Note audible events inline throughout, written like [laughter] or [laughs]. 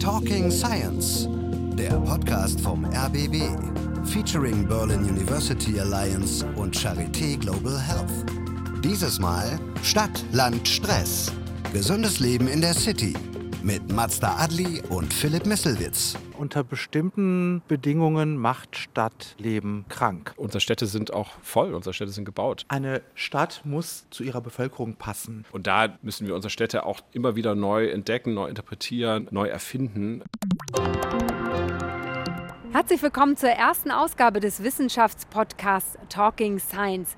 Talking Science, der Podcast vom RBB, featuring Berlin University Alliance und Charité Global Health. Dieses Mal Stadt, Land, Stress. Gesundes Leben in der City mit Mazda Adli und Philipp Misselwitz. Unter bestimmten Bedingungen macht Stadtleben krank. Unsere Städte sind auch voll, unsere Städte sind gebaut. Eine Stadt muss zu ihrer Bevölkerung passen. Und da müssen wir unsere Städte auch immer wieder neu entdecken, neu interpretieren, neu erfinden. Herzlich willkommen zur ersten Ausgabe des Wissenschaftspodcasts Talking Science.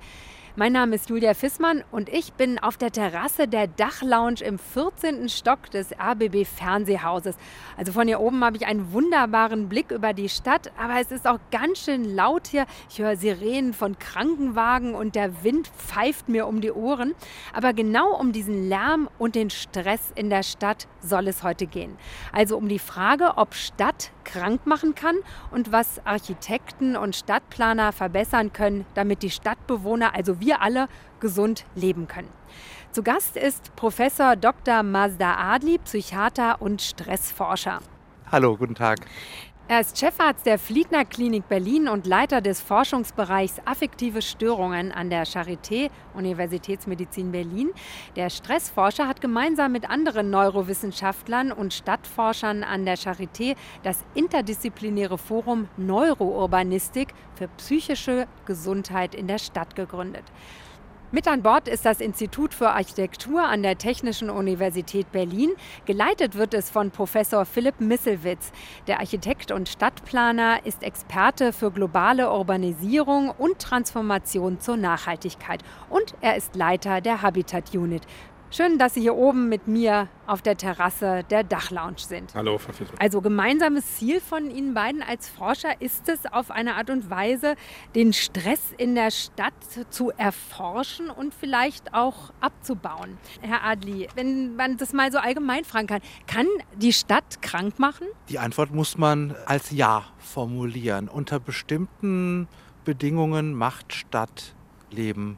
Mein Name ist Julia Fissmann und ich bin auf der Terrasse der Dachlounge im 14. Stock des RBB Fernsehhauses. Also von hier oben habe ich einen wunderbaren Blick über die Stadt, aber es ist auch ganz schön laut hier. Ich höre Sirenen von Krankenwagen und der Wind pfeift mir um die Ohren. Aber genau um diesen Lärm und den Stress in der Stadt soll es heute gehen. Also um die Frage, ob Stadt krank machen kann und was Architekten und Stadtplaner verbessern können, damit die Stadtbewohner, also wir alle gesund leben können. Zu Gast ist Professor Dr. Mazda Adli, Psychiater und Stressforscher. Hallo, guten Tag. Er ist Chefarzt der Fliedner Klinik Berlin und Leiter des Forschungsbereichs Affektive Störungen an der Charité Universitätsmedizin Berlin. Der Stressforscher hat gemeinsam mit anderen Neurowissenschaftlern und Stadtforschern an der Charité das interdisziplinäre Forum Neurourbanistik für psychische Gesundheit in der Stadt gegründet. Mit an Bord ist das Institut für Architektur an der Technischen Universität Berlin. Geleitet wird es von Professor Philipp Misselwitz. Der Architekt und Stadtplaner ist Experte für globale Urbanisierung und Transformation zur Nachhaltigkeit. Und er ist Leiter der Habitat Unit. Schön, dass Sie hier oben mit mir auf der Terrasse der Dachlounge sind. Hallo, Frau Fischer. Also gemeinsames Ziel von Ihnen beiden als Forscher ist es, auf eine Art und Weise den Stress in der Stadt zu erforschen und vielleicht auch abzubauen. Herr Adli, wenn man das mal so allgemein fragen kann, kann die Stadt krank machen? Die Antwort muss man als Ja formulieren. Unter bestimmten Bedingungen macht Stadtleben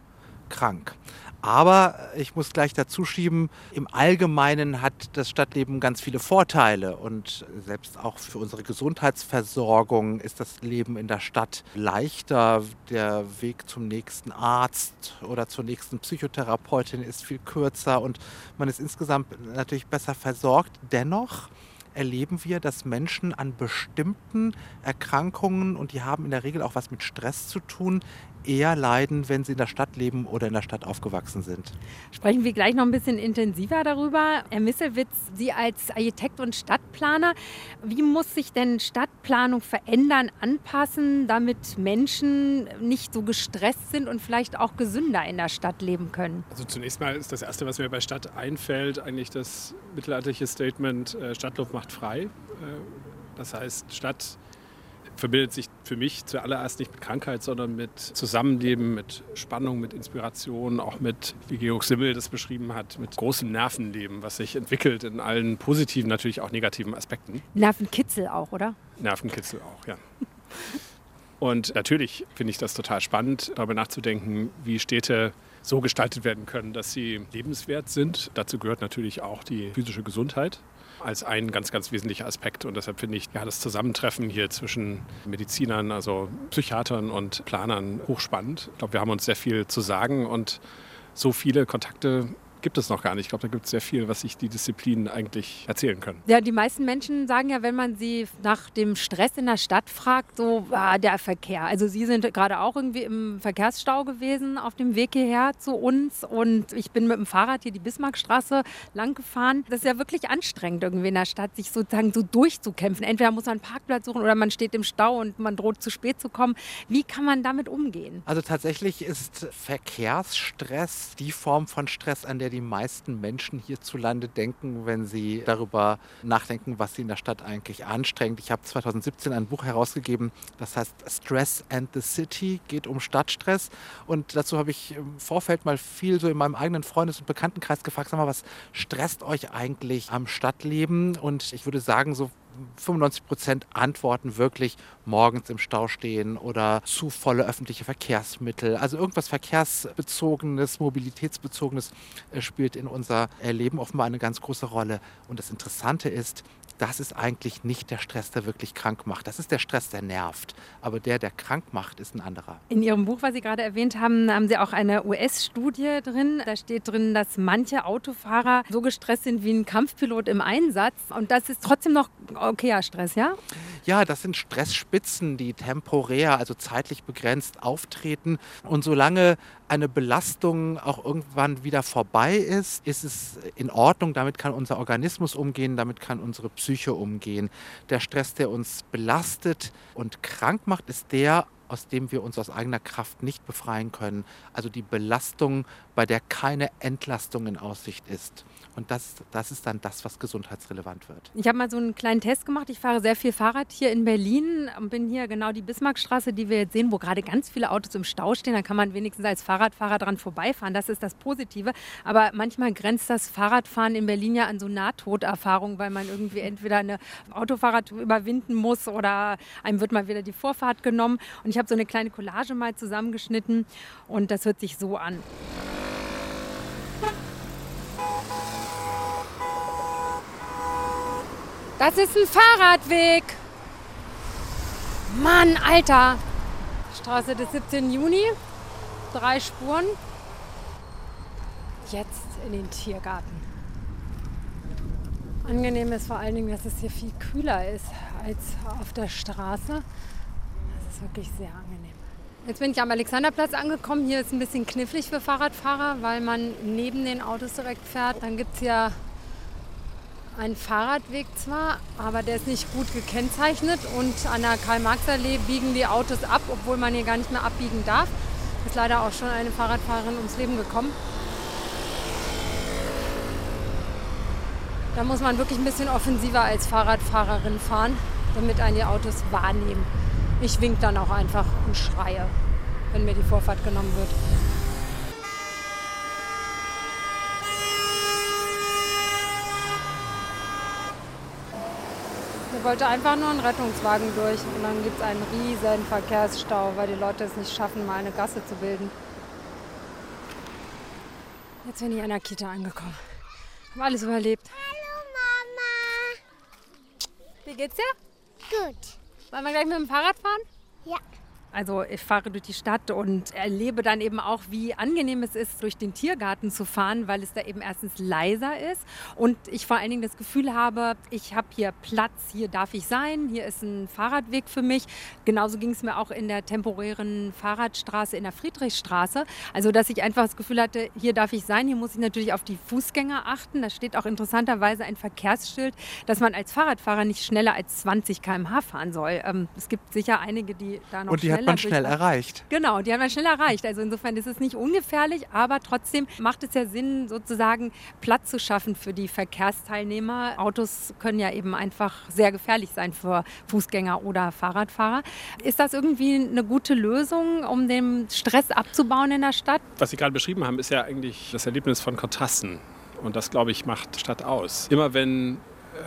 krank. Aber ich muss gleich dazu schieben, im Allgemeinen hat das Stadtleben ganz viele Vorteile und selbst auch für unsere Gesundheitsversorgung ist das Leben in der Stadt leichter. Der Weg zum nächsten Arzt oder zur nächsten Psychotherapeutin ist viel kürzer und man ist insgesamt natürlich besser versorgt. Dennoch erleben wir, dass Menschen an bestimmten Erkrankungen, und die haben in der Regel auch was mit Stress zu tun, eher leiden, wenn sie in der Stadt leben oder in der Stadt aufgewachsen sind. Sprechen wir gleich noch ein bisschen intensiver darüber. Herr Misselwitz, Sie als Architekt und Stadtplaner, wie muss sich denn Stadtplanung verändern, anpassen, damit Menschen nicht so gestresst sind und vielleicht auch gesünder in der Stadt leben können? Also zunächst mal ist das Erste, was mir bei Stadt einfällt, eigentlich das mittelalterliche Statement, äh, Stadtluft macht frei. Äh, das heißt, Stadt verbindet sich für mich zuallererst nicht mit Krankheit, sondern mit Zusammenleben, mit Spannung, mit Inspiration, auch mit, wie Georg Simmel das beschrieben hat, mit großem Nervenleben, was sich entwickelt in allen positiven, natürlich auch negativen Aspekten. Nervenkitzel auch, oder? Nervenkitzel auch, ja. Und natürlich finde ich das total spannend, darüber nachzudenken, wie Städte so gestaltet werden können, dass sie lebenswert sind. Dazu gehört natürlich auch die physische Gesundheit als ein ganz, ganz wesentlicher Aspekt. Und deshalb finde ich ja, das Zusammentreffen hier zwischen Medizinern, also Psychiatern und Planern hochspannend. Ich glaube, wir haben uns sehr viel zu sagen und so viele Kontakte gibt es noch gar nicht. Ich glaube, da gibt es sehr viel, was sich die Disziplinen eigentlich erzählen können. Ja, die meisten Menschen sagen ja, wenn man sie nach dem Stress in der Stadt fragt, so ah, der Verkehr. Also Sie sind gerade auch irgendwie im Verkehrsstau gewesen auf dem Weg hierher zu uns und ich bin mit dem Fahrrad hier die Bismarckstraße lang gefahren. Das ist ja wirklich anstrengend irgendwie in der Stadt, sich sozusagen so durchzukämpfen. Entweder muss man einen Parkplatz suchen oder man steht im Stau und man droht zu spät zu kommen. Wie kann man damit umgehen? Also tatsächlich ist Verkehrsstress die Form von Stress, an der die meisten Menschen hierzulande denken, wenn sie darüber nachdenken, was sie in der Stadt eigentlich anstrengt. Ich habe 2017 ein Buch herausgegeben, das heißt Stress and the City, geht um Stadtstress. Und dazu habe ich im Vorfeld mal viel so in meinem eigenen Freundes- und Bekanntenkreis gefragt, sag mal, was stresst euch eigentlich am Stadtleben? Und ich würde sagen, so 95 Prozent antworten wirklich morgens im Stau stehen oder zu volle öffentliche Verkehrsmittel. Also irgendwas verkehrsbezogenes, mobilitätsbezogenes äh, spielt in unser Leben offenbar eine ganz große Rolle. Und das Interessante ist, das ist eigentlich nicht der Stress, der wirklich krank macht. Das ist der Stress, der nervt. Aber der, der krank macht, ist ein anderer. In Ihrem Buch, was Sie gerade erwähnt haben, haben Sie auch eine US-Studie drin. Da steht drin, dass manche Autofahrer so gestresst sind wie ein Kampfpilot im Einsatz. Und das ist trotzdem noch okayer Stress, ja? Ja, das sind Stressspitzen, die temporär, also zeitlich begrenzt auftreten. Und solange eine Belastung auch irgendwann wieder vorbei ist, ist es in Ordnung. Damit kann unser Organismus umgehen, damit kann unsere Psyche umgehen. Der Stress, der uns belastet und krank macht, ist der, aus dem wir uns aus eigener Kraft nicht befreien können. Also die Belastung, bei der keine Entlastung in Aussicht ist. Und das, das ist dann das, was gesundheitsrelevant wird. Ich habe mal so einen kleinen Test gemacht. Ich fahre sehr viel Fahrrad hier in Berlin und bin hier genau die Bismarckstraße, die wir jetzt sehen, wo gerade ganz viele Autos im Stau stehen. Da kann man wenigstens als Fahrradfahrer dran vorbeifahren. Das ist das Positive. Aber manchmal grenzt das Fahrradfahren in Berlin ja an so Nahtoderfahrungen, weil man irgendwie entweder eine Autofahrt überwinden muss oder einem wird mal wieder die Vorfahrt genommen. Und ich habe so eine kleine Collage mal zusammengeschnitten und das hört sich so an. Das ist ein Fahrradweg. Mann, Alter. Straße des 17. Juni. Drei Spuren. Jetzt in den Tiergarten. Angenehm ist vor allen Dingen, dass es hier viel kühler ist als auf der Straße. Das ist wirklich sehr angenehm. Jetzt bin ich am Alexanderplatz angekommen. Hier ist ein bisschen knifflig für Fahrradfahrer, weil man neben den Autos direkt fährt. Dann gibt es ja ein Fahrradweg zwar, aber der ist nicht gut gekennzeichnet und an der Karl-Marx-Allee biegen die Autos ab, obwohl man hier gar nicht mehr abbiegen darf. Ist leider auch schon eine Fahrradfahrerin ums Leben gekommen. Da muss man wirklich ein bisschen offensiver als Fahrradfahrerin fahren, damit einen die Autos wahrnehmen. Ich wink dann auch einfach und schreie, wenn mir die Vorfahrt genommen wird. Wollte einfach nur ein Rettungswagen durch und dann gibt es einen riesen Verkehrsstau, weil die Leute es nicht schaffen, mal eine Gasse zu bilden. Jetzt bin ich an der Kita angekommen. Hab alles überlebt. Hallo Mama. Wie geht's dir? Gut. Wollen wir gleich mit dem Fahrrad fahren? Also ich fahre durch die Stadt und erlebe dann eben auch, wie angenehm es ist, durch den Tiergarten zu fahren, weil es da eben erstens leiser ist und ich vor allen Dingen das Gefühl habe, ich habe hier Platz, hier darf ich sein, hier ist ein Fahrradweg für mich. Genauso ging es mir auch in der temporären Fahrradstraße in der Friedrichstraße. Also dass ich einfach das Gefühl hatte, hier darf ich sein, hier muss ich natürlich auf die Fußgänger achten. Da steht auch interessanterweise ein Verkehrsschild, dass man als Fahrradfahrer nicht schneller als 20 km/h fahren soll. Ähm, es gibt sicher einige, die da noch hat man schnell erreicht. Genau, die hat man schnell erreicht. Also insofern ist es nicht ungefährlich, aber trotzdem macht es ja Sinn, sozusagen Platz zu schaffen für die Verkehrsteilnehmer. Autos können ja eben einfach sehr gefährlich sein für Fußgänger oder Fahrradfahrer. Ist das irgendwie eine gute Lösung, um den Stress abzubauen in der Stadt? Was Sie gerade beschrieben haben, ist ja eigentlich das Erlebnis von Kontrasten. Und das, glaube ich, macht Stadt aus. Immer wenn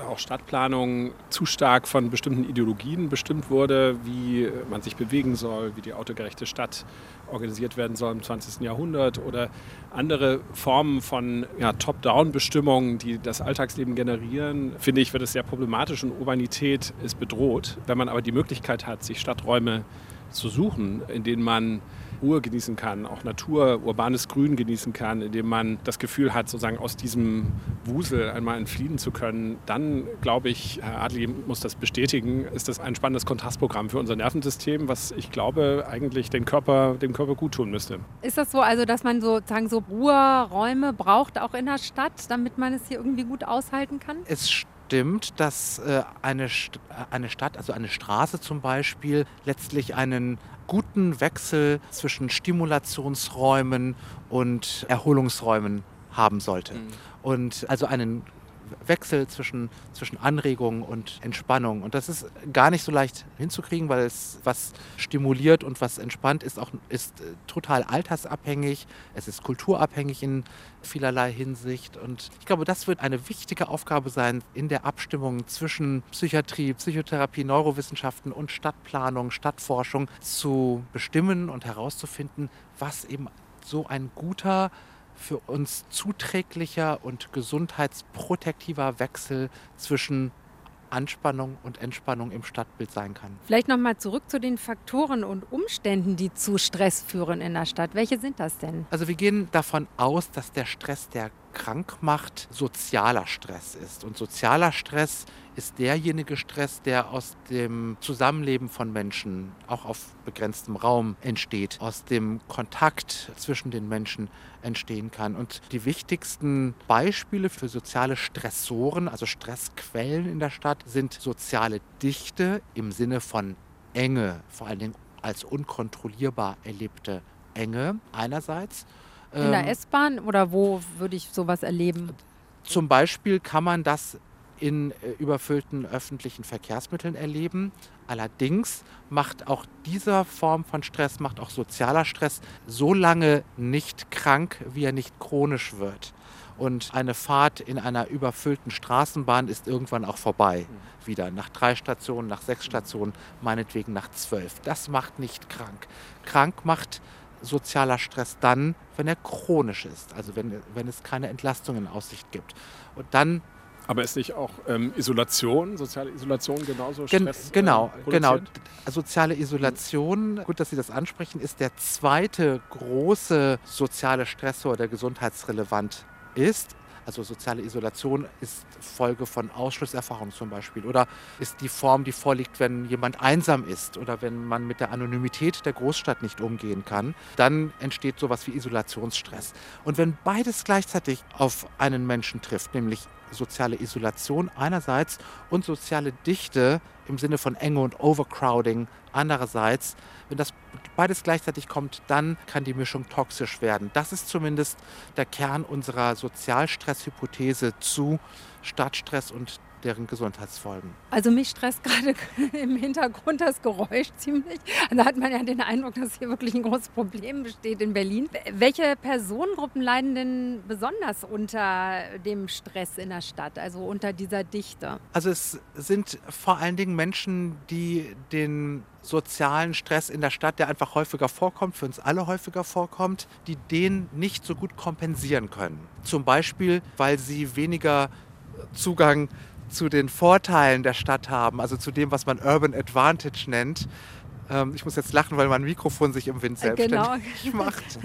auch Stadtplanung zu stark von bestimmten Ideologien bestimmt wurde, wie man sich bewegen soll, wie die autogerechte Stadt organisiert werden soll im 20. Jahrhundert oder andere Formen von ja, Top-Down-Bestimmungen, die das Alltagsleben generieren, finde ich, wird es sehr problematisch und Urbanität ist bedroht. Wenn man aber die Möglichkeit hat, sich Stadträume zu suchen, in denen man Ruhe genießen kann, auch Natur, urbanes Grün genießen kann, indem man das Gefühl hat, sozusagen aus diesem Wusel einmal entfliehen zu können, dann glaube ich, Herr Adli muss das bestätigen, ist das ein spannendes Kontrastprogramm für unser Nervensystem, was ich glaube eigentlich den Körper, dem Körper gut tun müsste. Ist das so, also dass man sozusagen so Ruheräume braucht, auch in der Stadt, damit man es hier irgendwie gut aushalten kann? Es stimmt, dass äh, eine, St eine Stadt, also eine Straße zum Beispiel, letztlich einen guten Wechsel zwischen Stimulationsräumen und Erholungsräumen haben sollte. Mhm. Und also einen Wechsel zwischen, zwischen Anregung und Entspannung. Und das ist gar nicht so leicht hinzukriegen, weil es was stimuliert und was entspannt ist, auch ist äh, total altersabhängig. Es ist kulturabhängig in vielerlei Hinsicht. Und ich glaube, das wird eine wichtige Aufgabe sein in der Abstimmung zwischen Psychiatrie, Psychotherapie, Neurowissenschaften und Stadtplanung, Stadtforschung zu bestimmen und herauszufinden, was eben so ein guter für uns zuträglicher und gesundheitsprotektiver Wechsel zwischen Anspannung und Entspannung im Stadtbild sein kann. Vielleicht nochmal zurück zu den Faktoren und Umständen, die zu Stress führen in der Stadt. Welche sind das denn? Also wir gehen davon aus, dass der Stress, der krank macht, sozialer Stress ist. Und sozialer Stress ist derjenige Stress, der aus dem Zusammenleben von Menschen, auch auf begrenztem Raum, entsteht, aus dem Kontakt zwischen den Menschen entstehen kann. Und die wichtigsten Beispiele für soziale Stressoren, also Stressquellen in der Stadt, sind soziale Dichte im Sinne von Enge, vor allen Dingen als unkontrollierbar erlebte Enge einerseits. In der ähm, S-Bahn oder wo würde ich sowas erleben? Zum Beispiel kann man das in äh, überfüllten öffentlichen Verkehrsmitteln erleben. Allerdings macht auch dieser Form von Stress, macht auch sozialer Stress so lange nicht krank, wie er nicht chronisch wird. Und eine Fahrt in einer überfüllten Straßenbahn ist irgendwann auch vorbei. Wieder nach drei Stationen, nach sechs Stationen, meinetwegen nach zwölf. Das macht nicht krank. Krank macht sozialer Stress dann, wenn er chronisch ist, also wenn, wenn es keine Entlastung in Aussicht gibt. Und dann aber ist nicht auch ähm, Isolation, soziale Isolation genauso Stress? Gen genau, äh, genau. Soziale Isolation, gut, dass Sie das ansprechen, ist der zweite große soziale Stressor, der gesundheitsrelevant ist. Also soziale Isolation ist Folge von Ausschlusserfahrung zum Beispiel oder ist die Form, die vorliegt, wenn jemand einsam ist oder wenn man mit der Anonymität der Großstadt nicht umgehen kann. Dann entsteht sowas wie Isolationsstress. Und wenn beides gleichzeitig auf einen Menschen trifft, nämlich soziale Isolation einerseits und soziale Dichte im Sinne von Enge und Overcrowding andererseits. Wenn das beides gleichzeitig kommt, dann kann die Mischung toxisch werden. Das ist zumindest der Kern unserer Sozialstresshypothese zu Stadtstress und deren Gesundheitsfolgen. Also mich stresst gerade [laughs] im Hintergrund das Geräusch ziemlich. Da hat man ja den Eindruck, dass hier wirklich ein großes Problem besteht in Berlin. Welche Personengruppen leiden denn besonders unter dem Stress in der Stadt, also unter dieser Dichte? Also es sind vor allen Dingen Menschen, die den sozialen Stress in der Stadt, der einfach häufiger vorkommt, für uns alle häufiger vorkommt, die den nicht so gut kompensieren können. Zum Beispiel, weil sie weniger Zugang zu den Vorteilen der Stadt haben, also zu dem, was man Urban Advantage nennt. Ähm, ich muss jetzt lachen, weil mein Mikrofon sich im Wind selbstständig genau. [laughs] macht.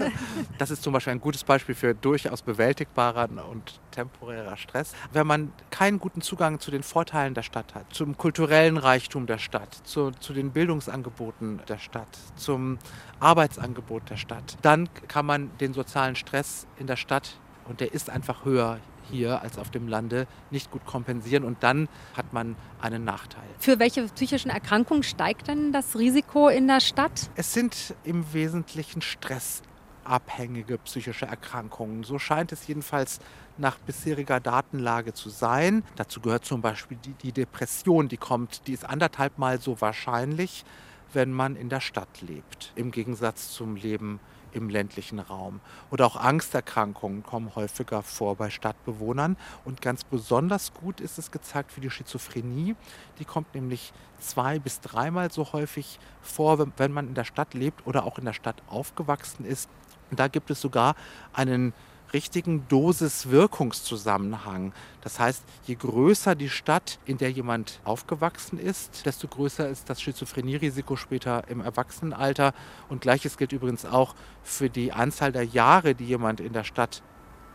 Das ist zum Beispiel ein gutes Beispiel für durchaus bewältigbarer und temporärer Stress. Wenn man keinen guten Zugang zu den Vorteilen der Stadt hat, zum kulturellen Reichtum der Stadt, zu, zu den Bildungsangeboten der Stadt, zum Arbeitsangebot der Stadt, dann kann man den sozialen Stress in der Stadt, und der ist einfach höher, hier als auf dem Lande nicht gut kompensieren und dann hat man einen Nachteil. Für welche psychischen Erkrankungen steigt denn das Risiko in der Stadt? Es sind im Wesentlichen stressabhängige psychische Erkrankungen. So scheint es jedenfalls nach bisheriger Datenlage zu sein. Dazu gehört zum Beispiel die, die Depression, die kommt, die ist anderthalb Mal so wahrscheinlich, wenn man in der Stadt lebt, im Gegensatz zum Leben im ländlichen Raum. Oder auch Angsterkrankungen kommen häufiger vor bei Stadtbewohnern. Und ganz besonders gut ist es gezeigt für die Schizophrenie. Die kommt nämlich zwei bis dreimal so häufig vor, wenn man in der Stadt lebt oder auch in der Stadt aufgewachsen ist. Und da gibt es sogar einen richtigen Dosis-Wirkungszusammenhang. Das heißt, je größer die Stadt, in der jemand aufgewachsen ist, desto größer ist das Schizophrenierisiko später im Erwachsenenalter. Und gleiches gilt übrigens auch für die Anzahl der Jahre, die jemand in der Stadt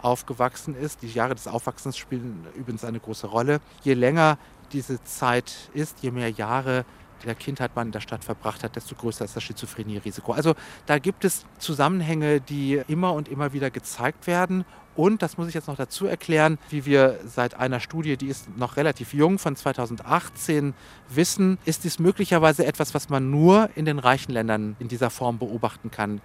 aufgewachsen ist. Die Jahre des Aufwachsens spielen übrigens eine große Rolle. Je länger diese Zeit ist, je mehr Jahre der Kindheit man in der Stadt verbracht hat, desto größer ist das Schizophrenie-Risiko. Also da gibt es Zusammenhänge, die immer und immer wieder gezeigt werden. Und, das muss ich jetzt noch dazu erklären, wie wir seit einer Studie, die ist noch relativ jung, von 2018 wissen, ist dies möglicherweise etwas, was man nur in den reichen Ländern in dieser Form beobachten kann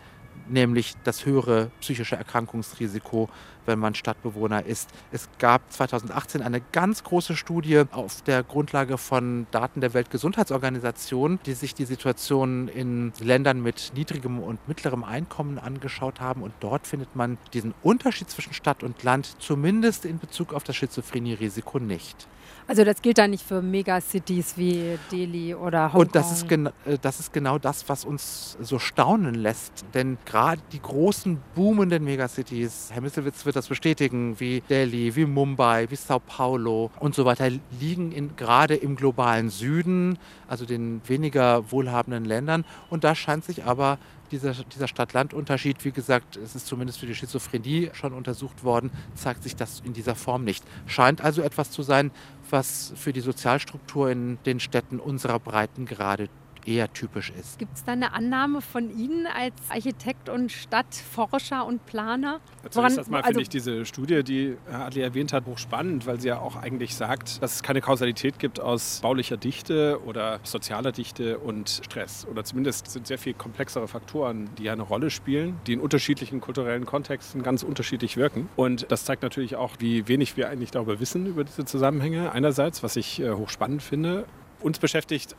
nämlich das höhere psychische Erkrankungsrisiko, wenn man Stadtbewohner ist. Es gab 2018 eine ganz große Studie auf der Grundlage von Daten der Weltgesundheitsorganisation, die sich die Situation in Ländern mit niedrigem und mittlerem Einkommen angeschaut haben. Und dort findet man diesen Unterschied zwischen Stadt und Land zumindest in Bezug auf das Schizophrenie-Risiko nicht. Also das gilt dann nicht für Megacities wie Delhi oder Hongkong. Und das ist, äh, das ist genau das, was uns so staunen lässt. Denn gerade die großen boomenden Megacities, Herr Misselwitz wird das bestätigen, wie Delhi, wie Mumbai, wie Sao Paulo und so weiter, liegen in, gerade im globalen Süden, also den weniger wohlhabenden Ländern. Und da scheint sich aber dieser, dieser Stadt-Land-Unterschied, wie gesagt, es ist zumindest für die Schizophrenie schon untersucht worden, zeigt sich das in dieser Form nicht. Scheint also etwas zu sein, was für die Sozialstruktur in den Städten unserer Breiten gerade eher typisch ist. Gibt es da eine Annahme von Ihnen als Architekt und Stadtforscher und Planer? Zunächst erstmal also finde ich diese Studie, die Herr Adli erwähnt hat, hochspannend, weil sie ja auch eigentlich sagt, dass es keine Kausalität gibt aus baulicher Dichte oder sozialer Dichte und Stress. Oder zumindest sind sehr viel komplexere Faktoren, die ja eine Rolle spielen, die in unterschiedlichen kulturellen Kontexten ganz unterschiedlich wirken. Und das zeigt natürlich auch, wie wenig wir eigentlich darüber wissen, über diese Zusammenhänge. Einerseits, was ich äh, hochspannend finde. Uns beschäftigt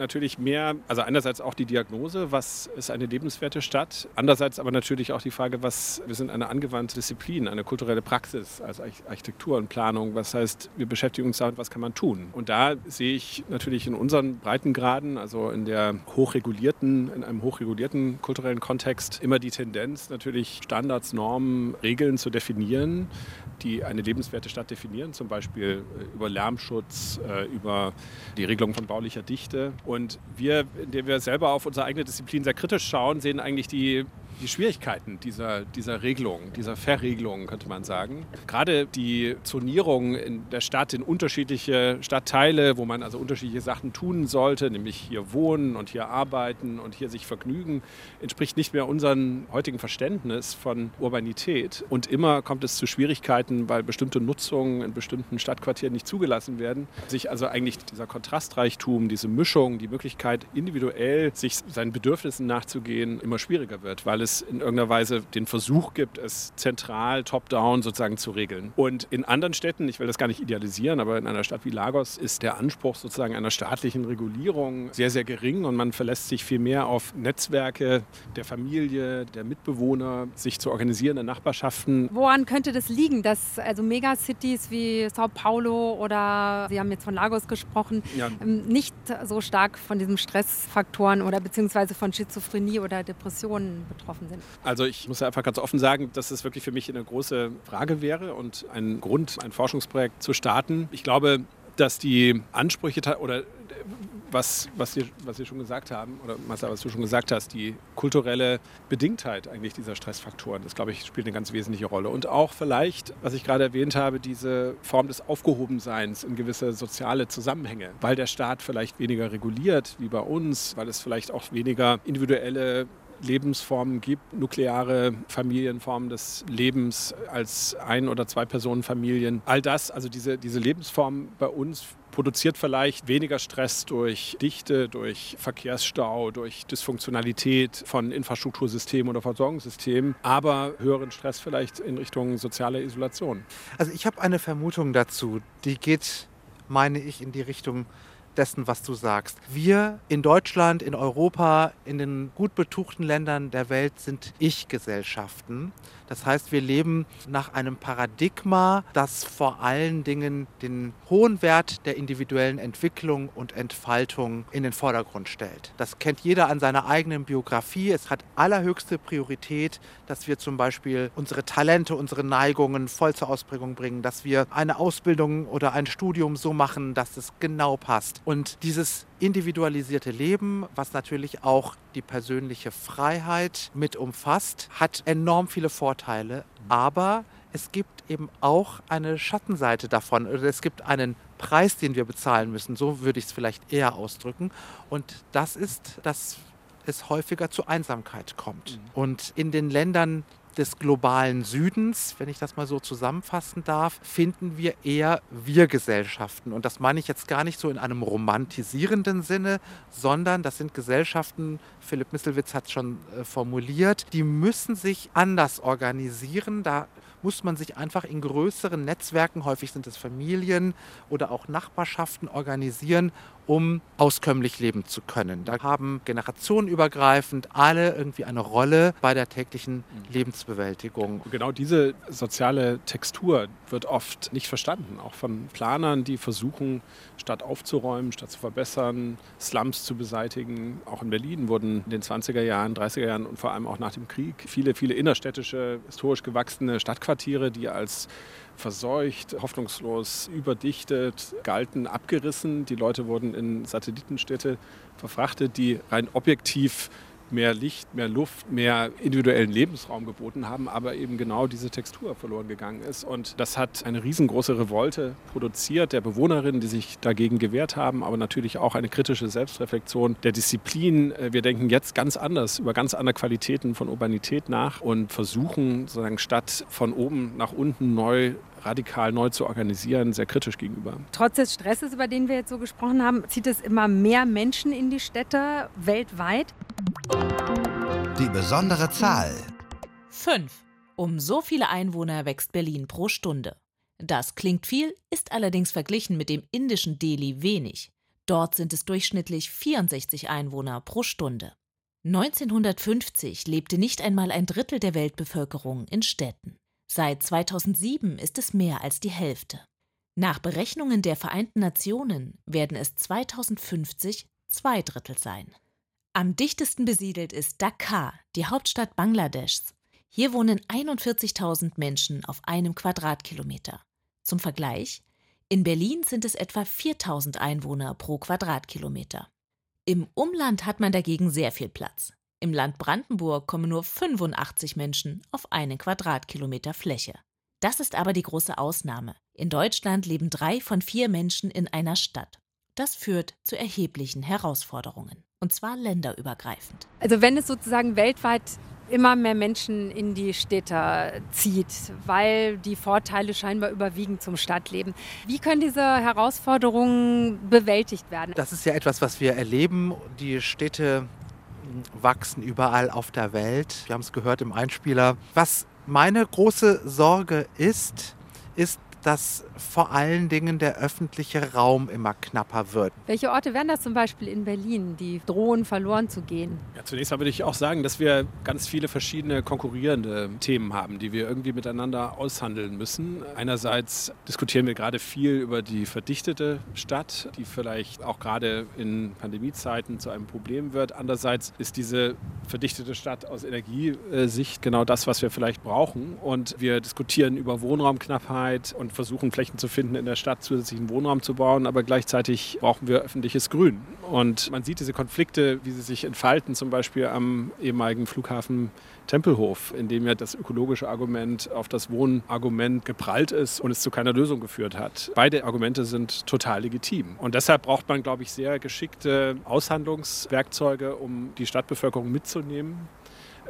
natürlich mehr, also einerseits auch die Diagnose, was ist eine lebenswerte Stadt, andererseits aber natürlich auch die Frage, was, wir sind eine angewandte Disziplin, eine kulturelle Praxis als Architektur und Planung, was heißt, wir beschäftigen uns damit, was kann man tun. Und da sehe ich natürlich in unseren Breitengraden, also in der hochregulierten, in einem hochregulierten kulturellen Kontext, immer die Tendenz, natürlich Standards, Normen, Regeln zu definieren, die eine lebenswerte Stadt definieren, zum Beispiel äh, über Lärmschutz, äh, über die Regelung von baulicher Dichte. Und wir, indem wir selber auf unsere eigene Disziplin sehr kritisch schauen, sehen eigentlich die die Schwierigkeiten dieser, dieser Regelung, dieser Verregelung, könnte man sagen. Gerade die Zonierung in der Stadt in unterschiedliche Stadtteile, wo man also unterschiedliche Sachen tun sollte, nämlich hier wohnen und hier arbeiten und hier sich vergnügen, entspricht nicht mehr unserem heutigen Verständnis von Urbanität. Und immer kommt es zu Schwierigkeiten, weil bestimmte Nutzungen in bestimmten Stadtquartieren nicht zugelassen werden. Sich also eigentlich dieser Kontrastreichtum, diese Mischung, die Möglichkeit, individuell sich seinen Bedürfnissen nachzugehen, immer schwieriger wird, weil es es in irgendeiner Weise den Versuch gibt, es zentral, top-down sozusagen zu regeln. Und in anderen Städten, ich will das gar nicht idealisieren, aber in einer Stadt wie Lagos ist der Anspruch sozusagen einer staatlichen Regulierung sehr, sehr gering und man verlässt sich viel mehr auf Netzwerke der Familie, der Mitbewohner, sich zu organisieren in Nachbarschaften. Woran könnte das liegen, dass also Megacities wie Sao Paulo oder Sie haben jetzt von Lagos gesprochen, ja. Ähm, nicht so stark von diesen Stressfaktoren oder beziehungsweise von Schizophrenie oder Depressionen betroffen betroffen sind? Also ich muss einfach ganz offen sagen, dass es wirklich für mich eine große Frage wäre und ein Grund, ein Forschungsprojekt zu starten. Ich glaube, dass die Ansprüche oder was, was, Sie, was Sie schon gesagt haben, oder Marcel, was du schon gesagt hast, die kulturelle Bedingtheit eigentlich dieser Stressfaktoren, das glaube ich, spielt eine ganz wesentliche Rolle. Und auch vielleicht, was ich gerade erwähnt habe, diese Form des Aufgehobenseins in gewisse soziale Zusammenhänge, weil der Staat vielleicht weniger reguliert wie bei uns, weil es vielleicht auch weniger individuelle Lebensformen gibt, nukleare Familienformen des Lebens als Ein- oder Zwei-Personen-Familien. All das, also diese, diese Lebensform bei uns produziert vielleicht weniger Stress durch Dichte, durch Verkehrsstau, durch Dysfunktionalität von Infrastruktursystemen oder Versorgungssystemen, aber höheren Stress vielleicht in Richtung soziale Isolation. Also ich habe eine Vermutung dazu, die geht, meine ich, in die Richtung dessen, was du sagst. Wir in Deutschland, in Europa, in den gut betuchten Ländern der Welt sind Ich-Gesellschaften. Das heißt, wir leben nach einem Paradigma, das vor allen Dingen den hohen Wert der individuellen Entwicklung und Entfaltung in den Vordergrund stellt. Das kennt jeder an seiner eigenen Biografie. Es hat allerhöchste Priorität, dass wir zum Beispiel unsere Talente, unsere Neigungen voll zur Ausprägung bringen, dass wir eine Ausbildung oder ein Studium so machen, dass es genau passt. Und dieses individualisierte Leben, was natürlich auch die persönliche Freiheit mit umfasst, hat enorm viele Vorteile, aber es gibt eben auch eine Schattenseite davon oder es gibt einen Preis, den wir bezahlen müssen, so würde ich es vielleicht eher ausdrücken und das ist, dass es häufiger zu Einsamkeit kommt. Mhm. Und in den Ländern, des globalen Südens, wenn ich das mal so zusammenfassen darf, finden wir eher Wir-Gesellschaften. Und das meine ich jetzt gar nicht so in einem romantisierenden Sinne, sondern das sind Gesellschaften, Philipp Misselwitz hat es schon äh, formuliert, die müssen sich anders organisieren. Da muss man sich einfach in größeren Netzwerken, häufig sind es Familien oder auch Nachbarschaften, organisieren, um auskömmlich leben zu können. Da haben generationenübergreifend alle irgendwie eine Rolle bei der täglichen mhm. Lebensbewältigung. Genau diese soziale Textur wird oft nicht verstanden, auch von Planern, die versuchen, Stadt aufzuräumen, Stadt zu verbessern, Slums zu beseitigen. Auch in Berlin wurden in den 20er Jahren, 30er Jahren und vor allem auch nach dem Krieg viele, viele innerstädtische, historisch gewachsene Stadtquartiere, die als verseucht, hoffnungslos überdichtet, galten abgerissen. Die Leute wurden in Satellitenstädte verfrachtet, die rein objektiv mehr Licht, mehr Luft, mehr individuellen Lebensraum geboten haben, aber eben genau diese Textur verloren gegangen ist. Und das hat eine riesengroße Revolte produziert der Bewohnerinnen, die sich dagegen gewehrt haben, aber natürlich auch eine kritische Selbstreflexion der Disziplin. Äh, wir denken jetzt ganz anders über ganz andere Qualitäten von Urbanität nach und versuchen sozusagen Stadt von oben nach unten neu radikal neu zu organisieren, sehr kritisch gegenüber. Trotz des Stresses, über den wir jetzt so gesprochen haben, zieht es immer mehr Menschen in die Städte weltweit. Die besondere Zahl. Fünf. Um so viele Einwohner wächst Berlin pro Stunde. Das klingt viel, ist allerdings verglichen mit dem indischen Delhi wenig. Dort sind es durchschnittlich 64 Einwohner pro Stunde. 1950 lebte nicht einmal ein Drittel der Weltbevölkerung in Städten. Seit 2007 ist es mehr als die Hälfte. Nach Berechnungen der Vereinten Nationen werden es 2050 zwei Drittel sein. Am dichtesten besiedelt ist Dhaka, die Hauptstadt Bangladeschs. Hier wohnen 41.000 Menschen auf einem Quadratkilometer. Zum Vergleich, in Berlin sind es etwa 4.000 Einwohner pro Quadratkilometer. Im Umland hat man dagegen sehr viel Platz. Im Land Brandenburg kommen nur 85 Menschen auf einen Quadratkilometer Fläche. Das ist aber die große Ausnahme. In Deutschland leben drei von vier Menschen in einer Stadt. Das führt zu erheblichen Herausforderungen, und zwar länderübergreifend. Also wenn es sozusagen weltweit immer mehr Menschen in die Städte zieht, weil die Vorteile scheinbar überwiegen zum Stadtleben. Wie können diese Herausforderungen bewältigt werden? Das ist ja etwas, was wir erleben. Die Städte wachsen überall auf der Welt. Wir haben es gehört im Einspieler. Was meine große Sorge ist, ist, dass vor allen Dingen der öffentliche Raum immer knapper wird. Welche Orte wären das zum Beispiel in Berlin, die drohen verloren zu gehen? Ja, zunächst mal würde ich auch sagen, dass wir ganz viele verschiedene konkurrierende Themen haben, die wir irgendwie miteinander aushandeln müssen. Einerseits diskutieren wir gerade viel über die verdichtete Stadt, die vielleicht auch gerade in Pandemiezeiten zu einem Problem wird. Andererseits ist diese verdichtete Stadt aus Energiesicht genau das, was wir vielleicht brauchen. Und wir diskutieren über Wohnraumknappheit und versuchen Flächen zu finden, in der Stadt zusätzlichen Wohnraum zu bauen, aber gleichzeitig brauchen wir öffentliches Grün. Und man sieht diese Konflikte, wie sie sich entfalten, zum Beispiel am ehemaligen Flughafen Tempelhof, in dem ja das ökologische Argument auf das Wohnargument geprallt ist und es zu keiner Lösung geführt hat. Beide Argumente sind total legitim. Und deshalb braucht man, glaube ich, sehr geschickte Aushandlungswerkzeuge, um die Stadtbevölkerung mitzunehmen.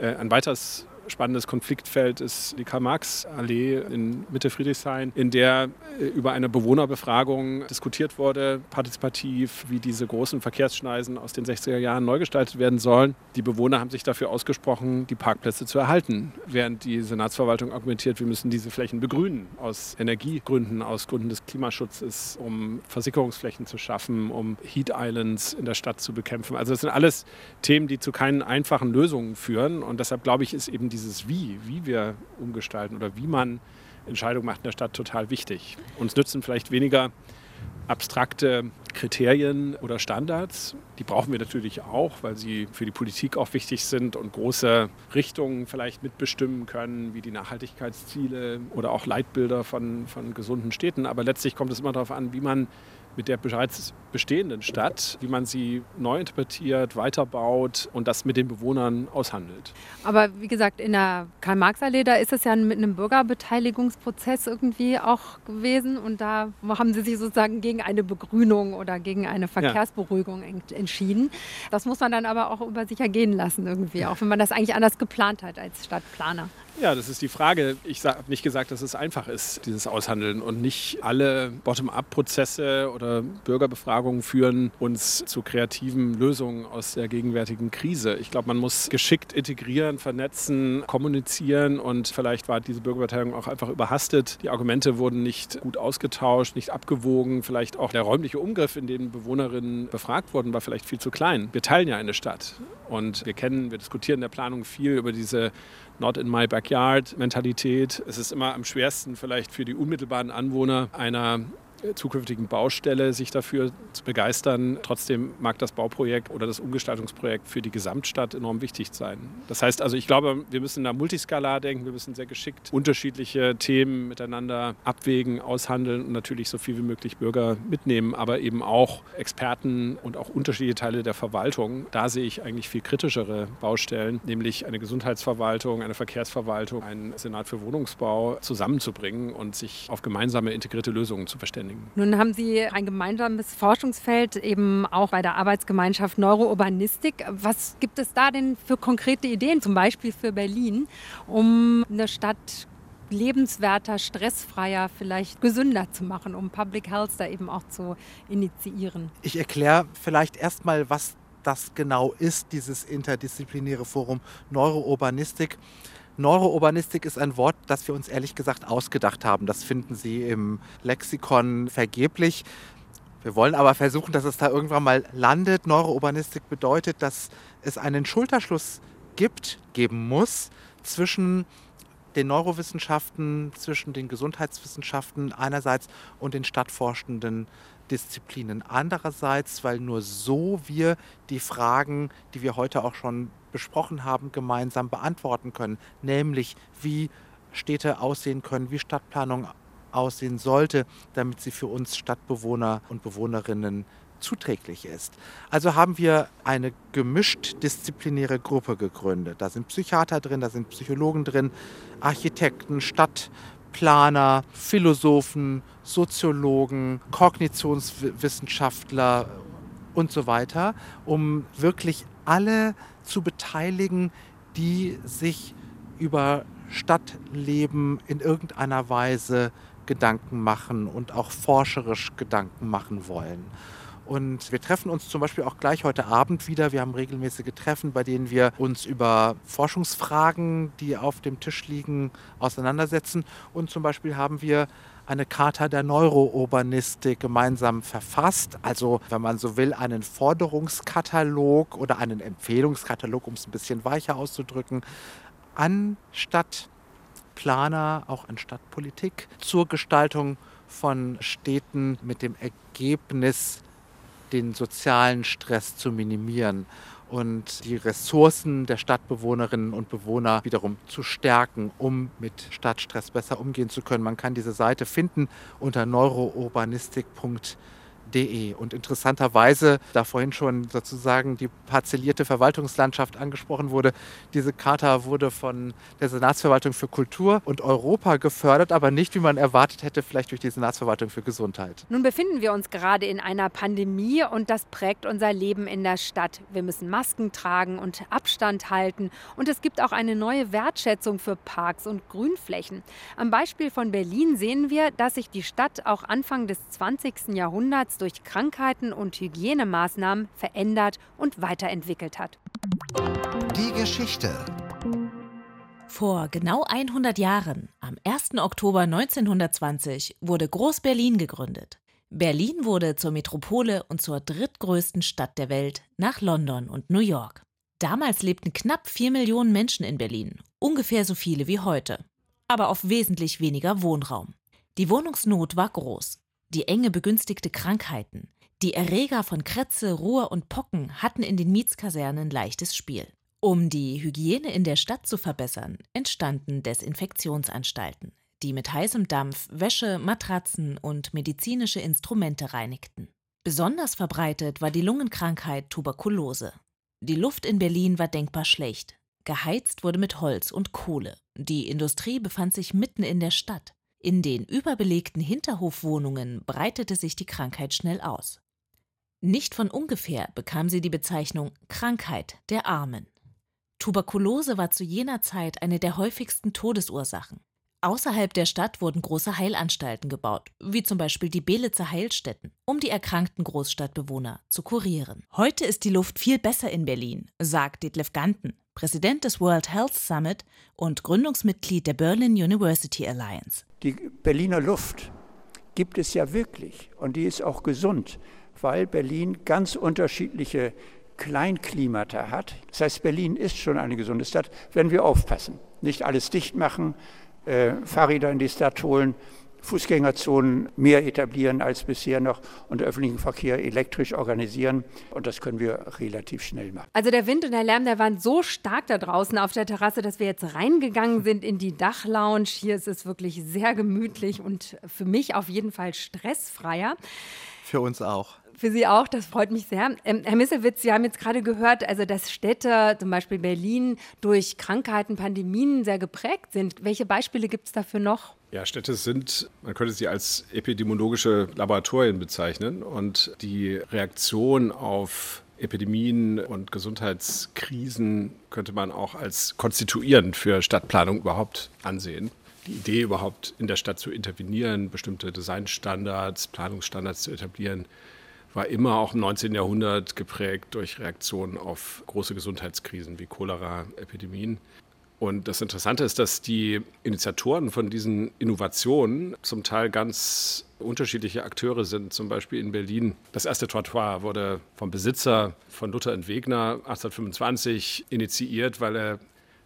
Äh, ein weiteres spannendes Konfliktfeld ist die Karl-Marx-Allee in Mitte Friedrichshain, in der äh, über eine Bewohnerbefragung diskutiert wurde, partizipativ, wie diese großen Verkehrsschneisen aus den 60er Jahren neu gestaltet werden sollen. Die Bewohner haben sich dafür ausgesprochen, die Parkplätze zu erhalten, während die Senatsverwaltung argumentiert, wir müssen diese Flächen begrünen, aus Energiegründen, aus Gründen des Klimaschutzes, um Versickerungsflächen zu schaffen, um Heat Islands in der Stadt zu bekämpfen. Also das sind alles Themen, die zu keinen einfachen Lösungen führen und deshalb glaube ich, ist eben diese dieses Wie, wie wir umgestalten oder wie man Entscheidungen macht in der Stadt total wichtig. Uns nützen vielleicht weniger abstrakte Kriterien oder Standards. Die brauchen wir natürlich auch, weil sie für die Politik auch wichtig sind und große Richtungen vielleicht mitbestimmen können, wie die Nachhaltigkeitsziele oder auch Leitbilder von, von gesunden Städten. Aber letztlich kommt es immer darauf an, wie man mit der bereits bestehenden Stadt, wie man sie neu interpretiert, weiterbaut und das mit den Bewohnern aushandelt. Aber wie gesagt, in der Karl-Marx-Allee, da ist es ja mit einem Bürgerbeteiligungsprozess irgendwie auch gewesen und da haben sie sich sozusagen gegen eine Begrünung oder gegen eine Verkehrsberuhigung ja. entschieden. Das muss man dann aber auch über sich ergehen lassen irgendwie, auch wenn man das eigentlich anders geplant hat als Stadtplaner. Ja, das ist die Frage. Ich habe nicht gesagt, dass es einfach ist, dieses Aushandeln. Und nicht alle Bottom-up-Prozesse oder Bürgerbefragungen führen uns zu kreativen Lösungen aus der gegenwärtigen Krise. Ich glaube, man muss geschickt integrieren, vernetzen, kommunizieren. Und vielleicht war diese Bürgerbeteiligung auch einfach überhastet. Die Argumente wurden nicht gut ausgetauscht, nicht abgewogen. Vielleicht auch der räumliche Umgriff, in dem Bewohnerinnen befragt wurden, war vielleicht viel zu klein. Wir teilen ja eine Stadt. Und wir kennen, wir diskutieren in der Planung viel über diese Not in my backyard Mentalität. Es ist immer am schwersten vielleicht für die unmittelbaren Anwohner einer zukünftigen Baustelle sich dafür zu begeistern. Trotzdem mag das Bauprojekt oder das Umgestaltungsprojekt für die Gesamtstadt enorm wichtig sein. Das heißt also, ich glaube, wir müssen da multiskalar denken, wir müssen sehr geschickt unterschiedliche Themen miteinander abwägen, aushandeln und natürlich so viel wie möglich Bürger mitnehmen, aber eben auch Experten und auch unterschiedliche Teile der Verwaltung. Da sehe ich eigentlich viel kritischere Baustellen, nämlich eine Gesundheitsverwaltung, eine Verkehrsverwaltung, einen Senat für Wohnungsbau zusammenzubringen und sich auf gemeinsame integrierte Lösungen zu verständigen verständigen. Nun haben Sie ein gemeinsames Forschungsfeld eben auch bei der Arbeitsgemeinschaft Neurourbanistik. Was gibt es da denn für konkrete Ideen, zum Beispiel für Berlin, um eine Stadt lebenswerter, stressfreier, vielleicht gesünder zu machen, um Public Health da eben auch zu initiieren? Ich erkläre vielleicht erstmal, was das genau ist, dieses interdisziplinäre Forum Neurourbanistik. Neurourbanistik ist ein Wort, das wir uns ehrlich gesagt ausgedacht haben. Das finden Sie im Lexikon vergeblich. Wir wollen aber versuchen, dass es da irgendwann mal landet. Neurourbanistik bedeutet, dass es einen Schulterschluss gibt, geben muss zwischen den Neurowissenschaften, zwischen den Gesundheitswissenschaften einerseits und den stadtforschenden Disziplinen andererseits, weil nur so wir die Fragen, die wir heute auch schon besprochen haben, gemeinsam beantworten können. Nämlich, wie Städte aussehen können, wie Stadtplanung aussehen sollte, damit sie für uns Stadtbewohner und Bewohnerinnen zuträglich ist. Also haben wir eine gemischt disziplinäre Gruppe gegründet. Da sind Psychiater drin, da sind Psychologen drin, Architekten, Stadtplaner, Philosophen, Soziologen, Kognitionswissenschaftler und so weiter, um wirklich alle zu beteiligen, die sich über Stadtleben in irgendeiner Weise Gedanken machen und auch forscherisch Gedanken machen wollen. Und wir treffen uns zum Beispiel auch gleich heute Abend wieder. Wir haben regelmäßige Treffen, bei denen wir uns über Forschungsfragen, die auf dem Tisch liegen, auseinandersetzen. Und zum Beispiel haben wir eine Charta der Neurourbanistik gemeinsam verfasst. Also, wenn man so will, einen Forderungskatalog oder einen Empfehlungskatalog, um es ein bisschen weicher auszudrücken, an Stadtplaner, auch an Stadtpolitik zur Gestaltung von Städten mit dem Ergebnis, den sozialen Stress zu minimieren und die Ressourcen der Stadtbewohnerinnen und Bewohner wiederum zu stärken, um mit Stadtstress besser umgehen zu können. Man kann diese Seite finden unter neurourbanistik.de De. Und interessanterweise, da vorhin schon sozusagen die parzellierte Verwaltungslandschaft angesprochen wurde, diese Charta wurde von der Senatsverwaltung für Kultur und Europa gefördert, aber nicht, wie man erwartet hätte, vielleicht durch die Senatsverwaltung für Gesundheit. Nun befinden wir uns gerade in einer Pandemie und das prägt unser Leben in der Stadt. Wir müssen Masken tragen und Abstand halten. Und es gibt auch eine neue Wertschätzung für Parks und Grünflächen. Am Beispiel von Berlin sehen wir, dass sich die Stadt auch Anfang des 20. Jahrhunderts durch Krankheiten und Hygienemaßnahmen verändert und weiterentwickelt hat. Die Geschichte. Vor genau 100 Jahren, am 1. Oktober 1920, wurde Groß-Berlin gegründet. Berlin wurde zur Metropole und zur drittgrößten Stadt der Welt nach London und New York. Damals lebten knapp 4 Millionen Menschen in Berlin, ungefähr so viele wie heute, aber auf wesentlich weniger Wohnraum. Die Wohnungsnot war groß. Die Enge begünstigte Krankheiten. Die Erreger von Krätze, Ruhr und Pocken hatten in den Mietskasernen leichtes Spiel. Um die Hygiene in der Stadt zu verbessern, entstanden Desinfektionsanstalten, die mit heißem Dampf Wäsche, Matratzen und medizinische Instrumente reinigten. Besonders verbreitet war die Lungenkrankheit Tuberkulose. Die Luft in Berlin war denkbar schlecht. Geheizt wurde mit Holz und Kohle. Die Industrie befand sich mitten in der Stadt. In den überbelegten Hinterhofwohnungen breitete sich die Krankheit schnell aus. Nicht von ungefähr bekam sie die Bezeichnung Krankheit der Armen. Tuberkulose war zu jener Zeit eine der häufigsten Todesursachen. Außerhalb der Stadt wurden große Heilanstalten gebaut, wie zum Beispiel die Belitzer Heilstätten, um die erkrankten Großstadtbewohner zu kurieren. Heute ist die Luft viel besser in Berlin, sagt Detlef Ganten, Präsident des World Health Summit und Gründungsmitglied der Berlin University Alliance. Die Berliner Luft gibt es ja wirklich und die ist auch gesund, weil Berlin ganz unterschiedliche Kleinklimata hat. Das heißt, Berlin ist schon eine gesunde Stadt, wenn wir aufpassen. Nicht alles dicht machen, äh, Fahrräder in die Stadt holen, Fußgängerzonen mehr etablieren als bisher noch und öffentlichen Verkehr elektrisch organisieren. Und das können wir relativ schnell machen. Also der Wind und der Lärm, der waren so stark da draußen auf der Terrasse, dass wir jetzt reingegangen sind in die Dachlounge. Hier ist es wirklich sehr gemütlich und für mich auf jeden Fall stressfreier. Für uns auch. Für Sie auch, das freut mich sehr. Ähm, Herr Missewitz, Sie haben jetzt gerade gehört, also dass Städte, zum Beispiel Berlin, durch Krankheiten, Pandemien sehr geprägt sind. Welche Beispiele gibt es dafür noch? Ja, Städte sind, man könnte sie als epidemiologische Laboratorien bezeichnen und die Reaktion auf Epidemien und Gesundheitskrisen könnte man auch als konstituierend für Stadtplanung überhaupt ansehen. Die Idee überhaupt in der Stadt zu intervenieren, bestimmte Designstandards, Planungsstandards zu etablieren, war immer auch im 19. Jahrhundert geprägt durch Reaktionen auf große Gesundheitskrisen wie Cholera, Epidemien. Und das Interessante ist, dass die Initiatoren von diesen Innovationen zum Teil ganz unterschiedliche Akteure sind. Zum Beispiel in Berlin. Das erste Trottoir wurde vom Besitzer von Luther und Wegner 1825 initiiert, weil er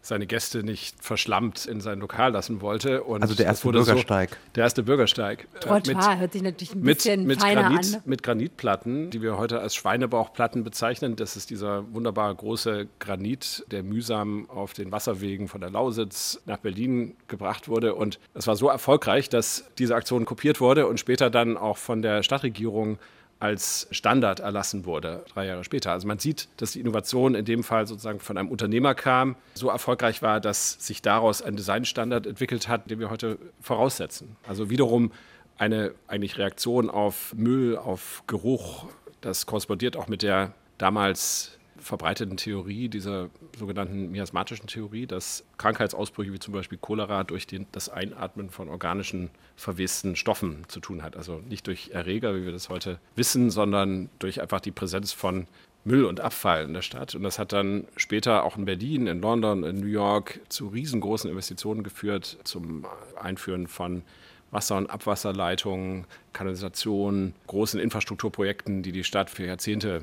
seine Gäste nicht verschlammt in sein Lokal lassen wollte. Und also der erste Bürgersteig. So, der erste Bürgersteig. Trottoir äh, hört sich natürlich ein bisschen mit, feiner Granit, an. Mit Granitplatten, die wir heute als Schweinebauchplatten bezeichnen. Das ist dieser wunderbar große Granit, der mühsam auf den Wasserwegen von der Lausitz nach Berlin gebracht wurde. Und es war so erfolgreich, dass diese Aktion kopiert wurde und später dann auch von der Stadtregierung als Standard erlassen wurde, drei Jahre später. Also man sieht, dass die Innovation in dem Fall sozusagen von einem Unternehmer kam, so erfolgreich war, dass sich daraus ein Designstandard entwickelt hat, den wir heute voraussetzen. Also wiederum eine eigentlich Reaktion auf Müll, auf Geruch. Das korrespondiert auch mit der damals verbreiteten Theorie, dieser sogenannten miasmatischen Theorie, dass Krankheitsausbrüche wie zum Beispiel Cholera durch den, das Einatmen von organischen verwesten Stoffen zu tun hat. Also nicht durch Erreger, wie wir das heute wissen, sondern durch einfach die Präsenz von Müll und Abfall in der Stadt. Und das hat dann später auch in Berlin, in London, in New York zu riesengroßen Investitionen geführt, zum Einführen von Wasser- und Abwasserleitungen, Kanalisation, großen Infrastrukturprojekten, die die Stadt für Jahrzehnte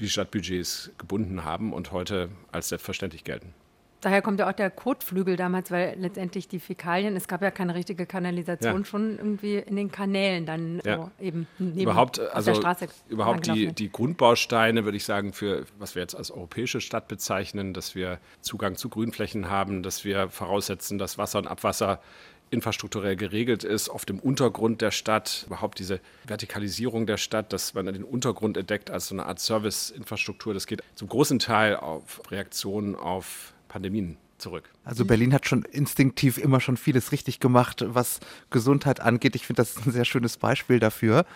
die Stadtbudgets gebunden haben und heute als selbstverständlich gelten. Daher kommt ja auch der Kotflügel damals, weil letztendlich die Fäkalien, es gab ja keine richtige Kanalisation, ja. schon irgendwie in den Kanälen dann ja. so eben neben überhaupt, also der Straße. Überhaupt die, die Grundbausteine, würde ich sagen, für was wir jetzt als europäische Stadt bezeichnen, dass wir Zugang zu Grünflächen haben, dass wir voraussetzen, dass Wasser und Abwasser infrastrukturell geregelt ist, auf dem Untergrund der Stadt, überhaupt diese Vertikalisierung der Stadt, dass man den Untergrund entdeckt als so eine Art Serviceinfrastruktur, das geht zum großen Teil auf Reaktionen auf Pandemien zurück. Also Berlin hat schon instinktiv immer schon vieles richtig gemacht, was Gesundheit angeht. Ich finde, das ist ein sehr schönes Beispiel dafür.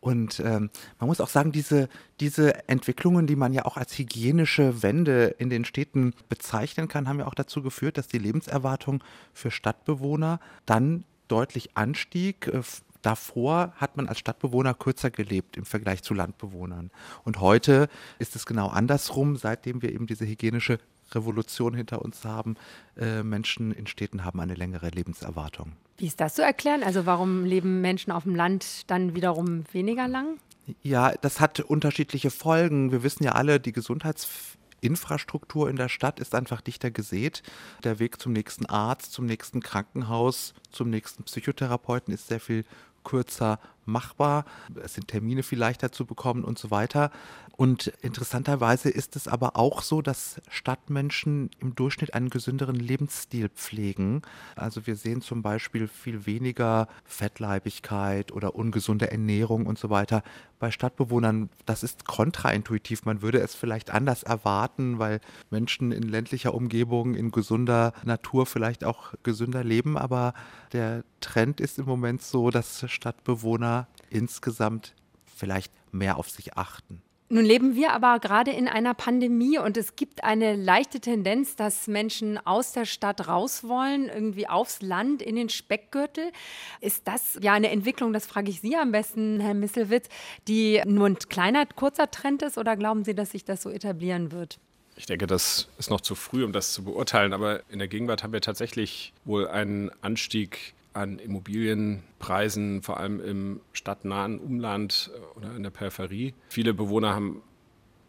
Und ähm, man muss auch sagen, diese, diese Entwicklungen, die man ja auch als hygienische Wende in den Städten bezeichnen kann, haben ja auch dazu geführt, dass die Lebenserwartung für Stadtbewohner dann deutlich anstieg. Äh, davor hat man als Stadtbewohner kürzer gelebt im Vergleich zu Landbewohnern. Und heute ist es genau andersrum, seitdem wir eben diese hygienische Revolution hinter uns haben. Äh, Menschen in Städten haben eine längere Lebenserwartung. Wie ist das zu erklären? Also warum leben Menschen auf dem Land dann wiederum weniger lang? Ja, das hat unterschiedliche Folgen. Wir wissen ja alle, die Gesundheitsinfrastruktur in der Stadt ist einfach dichter gesät. Der Weg zum nächsten Arzt, zum nächsten Krankenhaus, zum nächsten Psychotherapeuten ist sehr viel kürzer machbar. Es sind Termine viel leichter zu bekommen und so weiter. Und interessanterweise ist es aber auch so, dass Stadtmenschen im Durchschnitt einen gesünderen Lebensstil pflegen. Also wir sehen zum Beispiel viel weniger Fettleibigkeit oder ungesunde Ernährung und so weiter bei Stadtbewohnern. Das ist kontraintuitiv. Man würde es vielleicht anders erwarten, weil Menschen in ländlicher Umgebung, in gesunder Natur vielleicht auch gesünder leben. Aber der Trend ist im Moment so, dass Stadtbewohner insgesamt vielleicht mehr auf sich achten. Nun leben wir aber gerade in einer Pandemie und es gibt eine leichte Tendenz, dass Menschen aus der Stadt raus wollen, irgendwie aufs Land, in den Speckgürtel. Ist das ja eine Entwicklung, das frage ich Sie am besten, Herr Misselwitz, die nur ein kleiner, kurzer Trend ist oder glauben Sie, dass sich das so etablieren wird? Ich denke, das ist noch zu früh, um das zu beurteilen, aber in der Gegenwart haben wir tatsächlich wohl einen Anstieg an Immobilienpreisen, vor allem im stadtnahen Umland äh, oder in der Peripherie. Viele Bewohner haben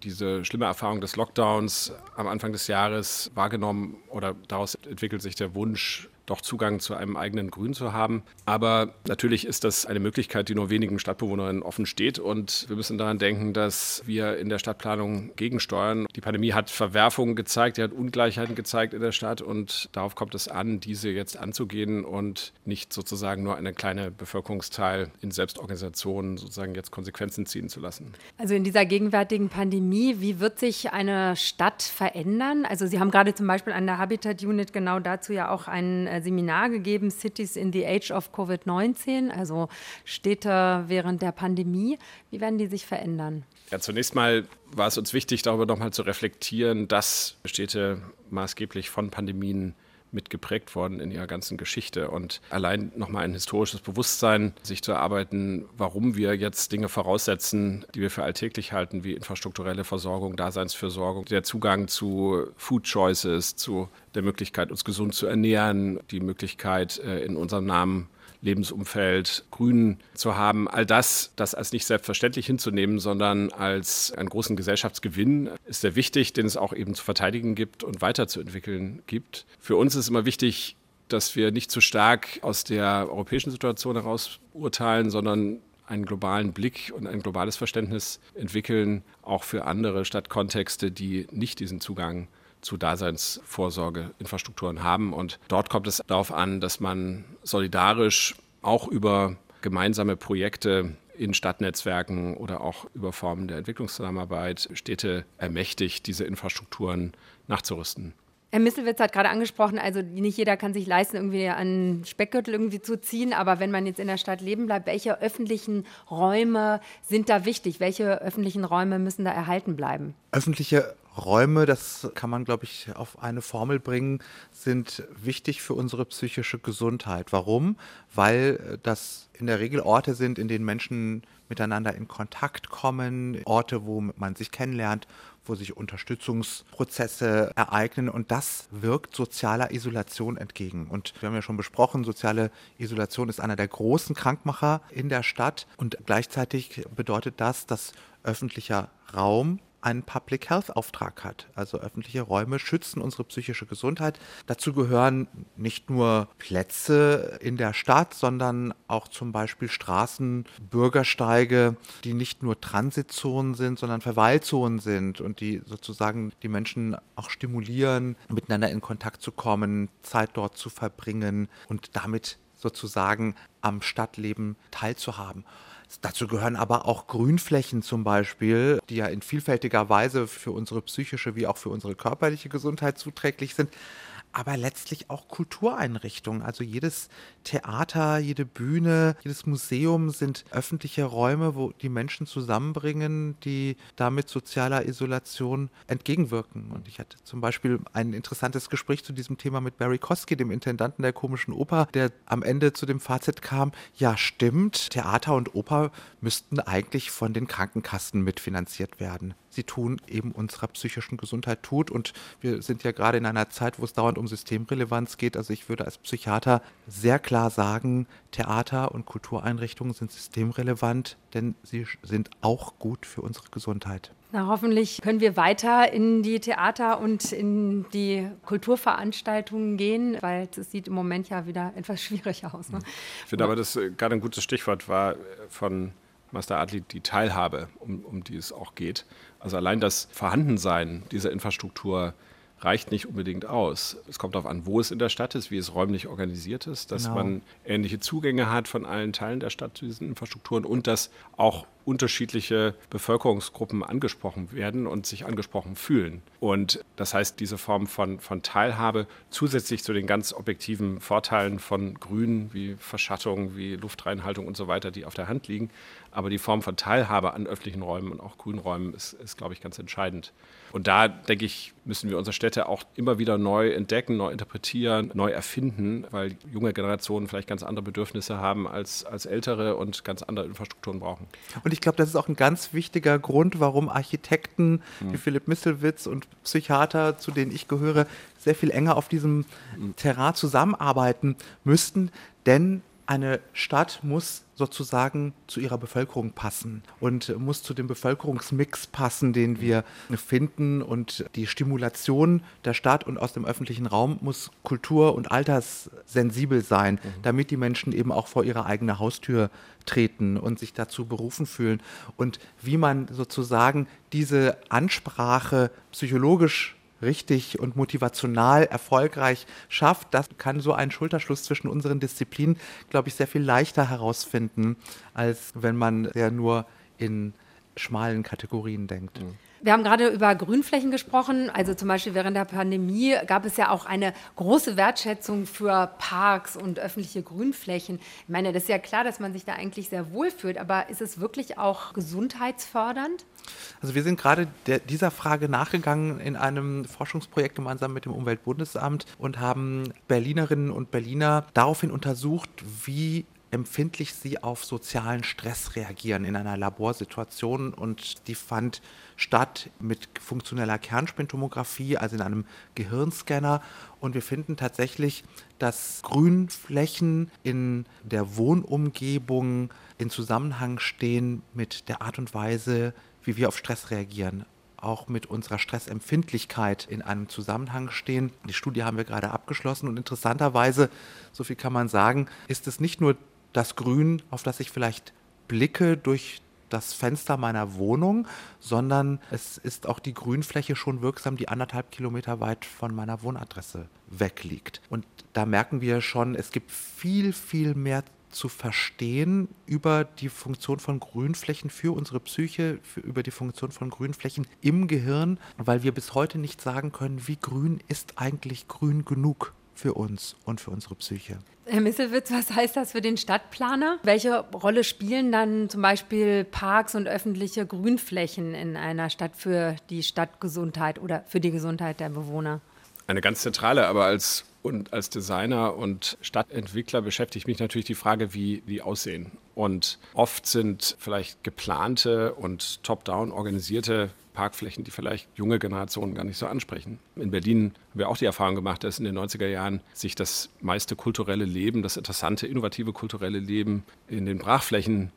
diese schlimme Erfahrung des Lockdowns am Anfang des Jahres wahrgenommen oder daraus entwickelt sich der Wunsch, doch Zugang zu einem eigenen Grün zu haben. Aber natürlich ist das eine Möglichkeit, die nur wenigen Stadtbewohnerinnen offen steht. Und wir müssen daran denken, dass wir in der Stadtplanung gegensteuern. Die Pandemie hat Verwerfungen gezeigt, die hat Ungleichheiten gezeigt in der Stadt. Und darauf kommt es an, diese jetzt anzugehen und nicht sozusagen nur eine kleine Bevölkerungsteil in Selbstorganisationen sozusagen jetzt Konsequenzen ziehen zu lassen. Also in dieser gegenwärtigen Pandemie, wie wird sich eine Stadt verändern? Also Sie haben gerade zum Beispiel an der Habitat Unit genau dazu ja auch einen äh, Seminar gegeben, Cities in the Age of Covid-19, also Städte während der Pandemie. Wie werden die sich verändern? Ja, zunächst mal war es uns wichtig, darüber nochmal zu reflektieren, dass Städte maßgeblich von Pandemien mitgeprägt worden in ihrer ganzen Geschichte. Und allein nochmal ein historisches Bewusstsein, sich zu erarbeiten, warum wir jetzt Dinge voraussetzen, die wir für alltäglich halten, wie infrastrukturelle Versorgung, Daseinsfürsorgung, der Zugang zu Food Choices, zu der Möglichkeit, uns gesund zu ernähren, die Möglichkeit, äh, in unserem Namen Lebensumfeld, Grün zu haben. All das, das als nicht selbstverständlich hinzunehmen, sondern als einen großen Gesellschaftsgewinn, ist sehr wichtig, den es auch eben zu verteidigen gibt und weiterzuentwickeln gibt. Für uns ist immer wichtig, dass wir nicht zu stark aus der europäischen Situation heraus urteilen, sondern einen globalen Blick und ein globales Verständnis entwickeln, auch für andere Stadtkontexte, die nicht diesen Zugang zu Daseinsvorsorgeinfrastrukturen haben. Und dort kommt es darauf an, dass man solidarisch auch über gemeinsame Projekte in Stadtnetzwerken oder auch über Formen der Entwicklungszusammenarbeit Städte ermächtigt, diese Infrastrukturen nachzurüsten. Herr Misselwitz hat gerade angesprochen, also nicht jeder kann sich leisten, irgendwie einen Speckgürtel irgendwie zu ziehen, aber wenn man jetzt in der Stadt leben bleibt, welche öffentlichen Räume sind da wichtig? Welche öffentlichen Räume müssen da erhalten bleiben? Öffentliche Räume, das kann man, glaube ich, auf eine Formel bringen, sind wichtig für unsere psychische Gesundheit. Warum? Weil das in der Regel Orte sind, in denen Menschen miteinander in Kontakt kommen, Orte, wo man sich kennenlernt, wo sich Unterstützungsprozesse ereignen und das wirkt sozialer Isolation entgegen. Und wir haben ja schon besprochen, soziale Isolation ist einer der großen Krankmacher in der Stadt und gleichzeitig bedeutet das, dass öffentlicher Raum einen Public Health Auftrag hat. Also öffentliche Räume schützen unsere psychische Gesundheit. Dazu gehören nicht nur Plätze in der Stadt, sondern auch zum Beispiel Straßen, Bürgersteige, die nicht nur Transitzonen sind, sondern Verweilzonen sind und die sozusagen die Menschen auch stimulieren, miteinander in Kontakt zu kommen, Zeit dort zu verbringen und damit sozusagen am Stadtleben teilzuhaben. Dazu gehören aber auch Grünflächen zum Beispiel, die ja in vielfältiger Weise für unsere psychische wie auch für unsere körperliche Gesundheit zuträglich sind aber letztlich auch Kultureinrichtungen. Also jedes Theater, jede Bühne, jedes Museum sind öffentliche Räume, wo die Menschen zusammenbringen, die damit sozialer Isolation entgegenwirken. Und ich hatte zum Beispiel ein interessantes Gespräch zu diesem Thema mit Barry Kosky, dem Intendanten der Komischen Oper, der am Ende zu dem Fazit kam, ja stimmt, Theater und Oper müssten eigentlich von den Krankenkassen mitfinanziert werden sie tun, eben unserer psychischen Gesundheit tut. Und wir sind ja gerade in einer Zeit, wo es dauernd um Systemrelevanz geht. Also ich würde als Psychiater sehr klar sagen, Theater und Kultureinrichtungen sind systemrelevant, denn sie sind auch gut für unsere Gesundheit. Na, hoffentlich können wir weiter in die Theater und in die Kulturveranstaltungen gehen, weil es sieht im Moment ja wieder [laughs] etwas schwierig aus. Ne? Ich finde aber, das äh, gerade ein gutes Stichwort war von Master Adli die Teilhabe, um, um die es auch geht. Also allein das Vorhandensein dieser Infrastruktur reicht nicht unbedingt aus. Es kommt darauf an, wo es in der Stadt ist, wie es räumlich organisiert ist, dass genau. man ähnliche Zugänge hat von allen Teilen der Stadt zu diesen Infrastrukturen und dass auch unterschiedliche Bevölkerungsgruppen angesprochen werden und sich angesprochen fühlen. Und das heißt, diese Form von, von Teilhabe zusätzlich zu den ganz objektiven Vorteilen von Grün wie Verschattung, wie Luftreinhaltung und so weiter, die auf der Hand liegen, aber die Form von Teilhabe an öffentlichen Räumen und auch Grünräumen ist, ist glaube ich, ganz entscheidend. Und da, denke ich, müssen wir unsere Städte auch immer wieder neu entdecken, neu interpretieren, neu erfinden, weil junge Generationen vielleicht ganz andere Bedürfnisse haben als, als ältere und ganz andere Infrastrukturen brauchen. Und ich glaube, das ist auch ein ganz wichtiger Grund, warum Architekten mhm. wie Philipp Misselwitz und Psychiater, zu denen ich gehöre, sehr viel enger auf diesem mhm. Terrain zusammenarbeiten müssten. Denn eine Stadt muss sozusagen zu ihrer Bevölkerung passen und muss zu dem Bevölkerungsmix passen, den wir finden. Und die Stimulation der Stadt und aus dem öffentlichen Raum muss kultur- und alterssensibel sein, mhm. damit die Menschen eben auch vor ihre eigene Haustür treten und sich dazu berufen fühlen. Und wie man sozusagen diese Ansprache psychologisch richtig und motivational erfolgreich schafft, das kann so einen Schulterschluss zwischen unseren Disziplinen, glaube ich, sehr viel leichter herausfinden, als wenn man ja nur in schmalen Kategorien denkt. Mhm. Wir haben gerade über Grünflächen gesprochen. Also zum Beispiel während der Pandemie gab es ja auch eine große Wertschätzung für Parks und öffentliche Grünflächen. Ich meine, das ist ja klar, dass man sich da eigentlich sehr wohl fühlt, aber ist es wirklich auch gesundheitsfördernd? Also wir sind gerade der, dieser Frage nachgegangen in einem Forschungsprojekt gemeinsam mit dem Umweltbundesamt und haben Berlinerinnen und Berliner daraufhin untersucht, wie empfindlich sie auf sozialen Stress reagieren in einer Laborsituation und die fand statt mit funktioneller Kernspintomographie, also in einem Gehirnscanner. Und wir finden tatsächlich, dass Grünflächen in der Wohnumgebung in Zusammenhang stehen mit der Art und Weise, wie wir auf Stress reagieren. Auch mit unserer Stressempfindlichkeit in einem Zusammenhang stehen. Die Studie haben wir gerade abgeschlossen. Und interessanterweise, so viel kann man sagen, ist es nicht nur das Grün, auf das ich vielleicht blicke durch das Fenster meiner Wohnung, sondern es ist auch die Grünfläche schon wirksam, die anderthalb Kilometer weit von meiner Wohnadresse wegliegt. Und da merken wir schon, es gibt viel, viel mehr zu verstehen über die Funktion von Grünflächen für unsere Psyche, für, über die Funktion von Grünflächen im Gehirn, weil wir bis heute nicht sagen können, wie grün ist eigentlich grün genug für uns und für unsere Psyche. Herr Misselwitz, was heißt das für den Stadtplaner? Welche Rolle spielen dann zum Beispiel Parks und öffentliche Grünflächen in einer Stadt für die Stadtgesundheit oder für die Gesundheit der Bewohner? Eine ganz zentrale, aber als, und als Designer und Stadtentwickler beschäftigt mich natürlich die Frage, wie die aussehen. Und oft sind vielleicht geplante und top-down organisierte Parkflächen, die vielleicht junge Generationen gar nicht so ansprechen. In Berlin haben wir auch die Erfahrung gemacht, dass in den 90er Jahren sich das meiste kulturelle Leben, das interessante, innovative kulturelle Leben in den Brachflächen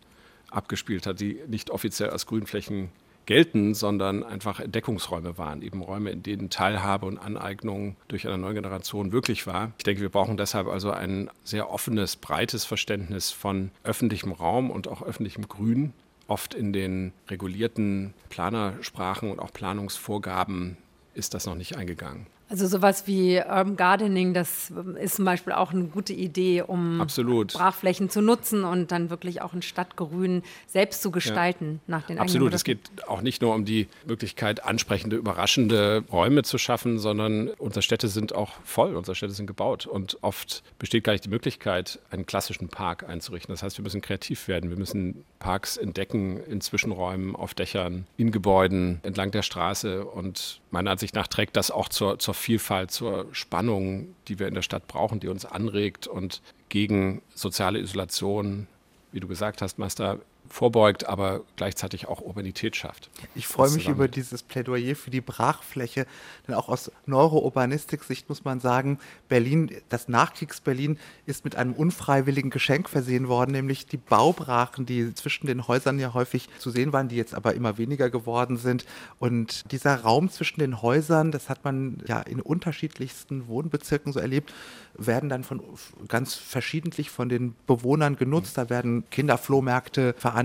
abgespielt hat, die nicht offiziell als Grünflächen gelten, sondern einfach Entdeckungsräume waren, eben Räume, in denen Teilhabe und Aneignung durch eine neue Generation wirklich war. Ich denke, wir brauchen deshalb also ein sehr offenes, breites Verständnis von öffentlichem Raum und auch öffentlichem Grün, Oft in den regulierten Planersprachen und auch Planungsvorgaben ist das noch nicht eingegangen. Also sowas wie Urban Gardening, das ist zum Beispiel auch eine gute Idee, um Absolut. Brachflächen zu nutzen und dann wirklich auch ein Stadtgrün selbst zu gestalten ja. nach den Absolut. Es geht auch nicht nur um die Möglichkeit, ansprechende, überraschende Räume zu schaffen, sondern unsere Städte sind auch voll, unsere Städte sind gebaut und oft besteht gar nicht die Möglichkeit, einen klassischen Park einzurichten. Das heißt, wir müssen kreativ werden. Wir müssen Parks entdecken in Zwischenräumen, auf Dächern, in Gebäuden, entlang der Straße und meiner Ansicht nach trägt das auch zur, zur Vielfalt, zur Spannung, die wir in der Stadt brauchen, die uns anregt und gegen soziale Isolation, wie du gesagt hast, Meister, vorbeugt, aber gleichzeitig auch Urbanität schafft. Ich freue mich über dieses Plädoyer für die Brachfläche, denn auch aus Neurourbanistik-Sicht muss man sagen, Berlin, das Nachkriegs-Berlin ist mit einem unfreiwilligen Geschenk versehen worden, nämlich die Baubrachen, die zwischen den Häusern ja häufig zu sehen waren, die jetzt aber immer weniger geworden sind. Und dieser Raum zwischen den Häusern, das hat man ja in unterschiedlichsten Wohnbezirken so erlebt, werden dann von ganz verschiedentlich von den Bewohnern genutzt. Da werden Kinderflohmärkte veranstaltet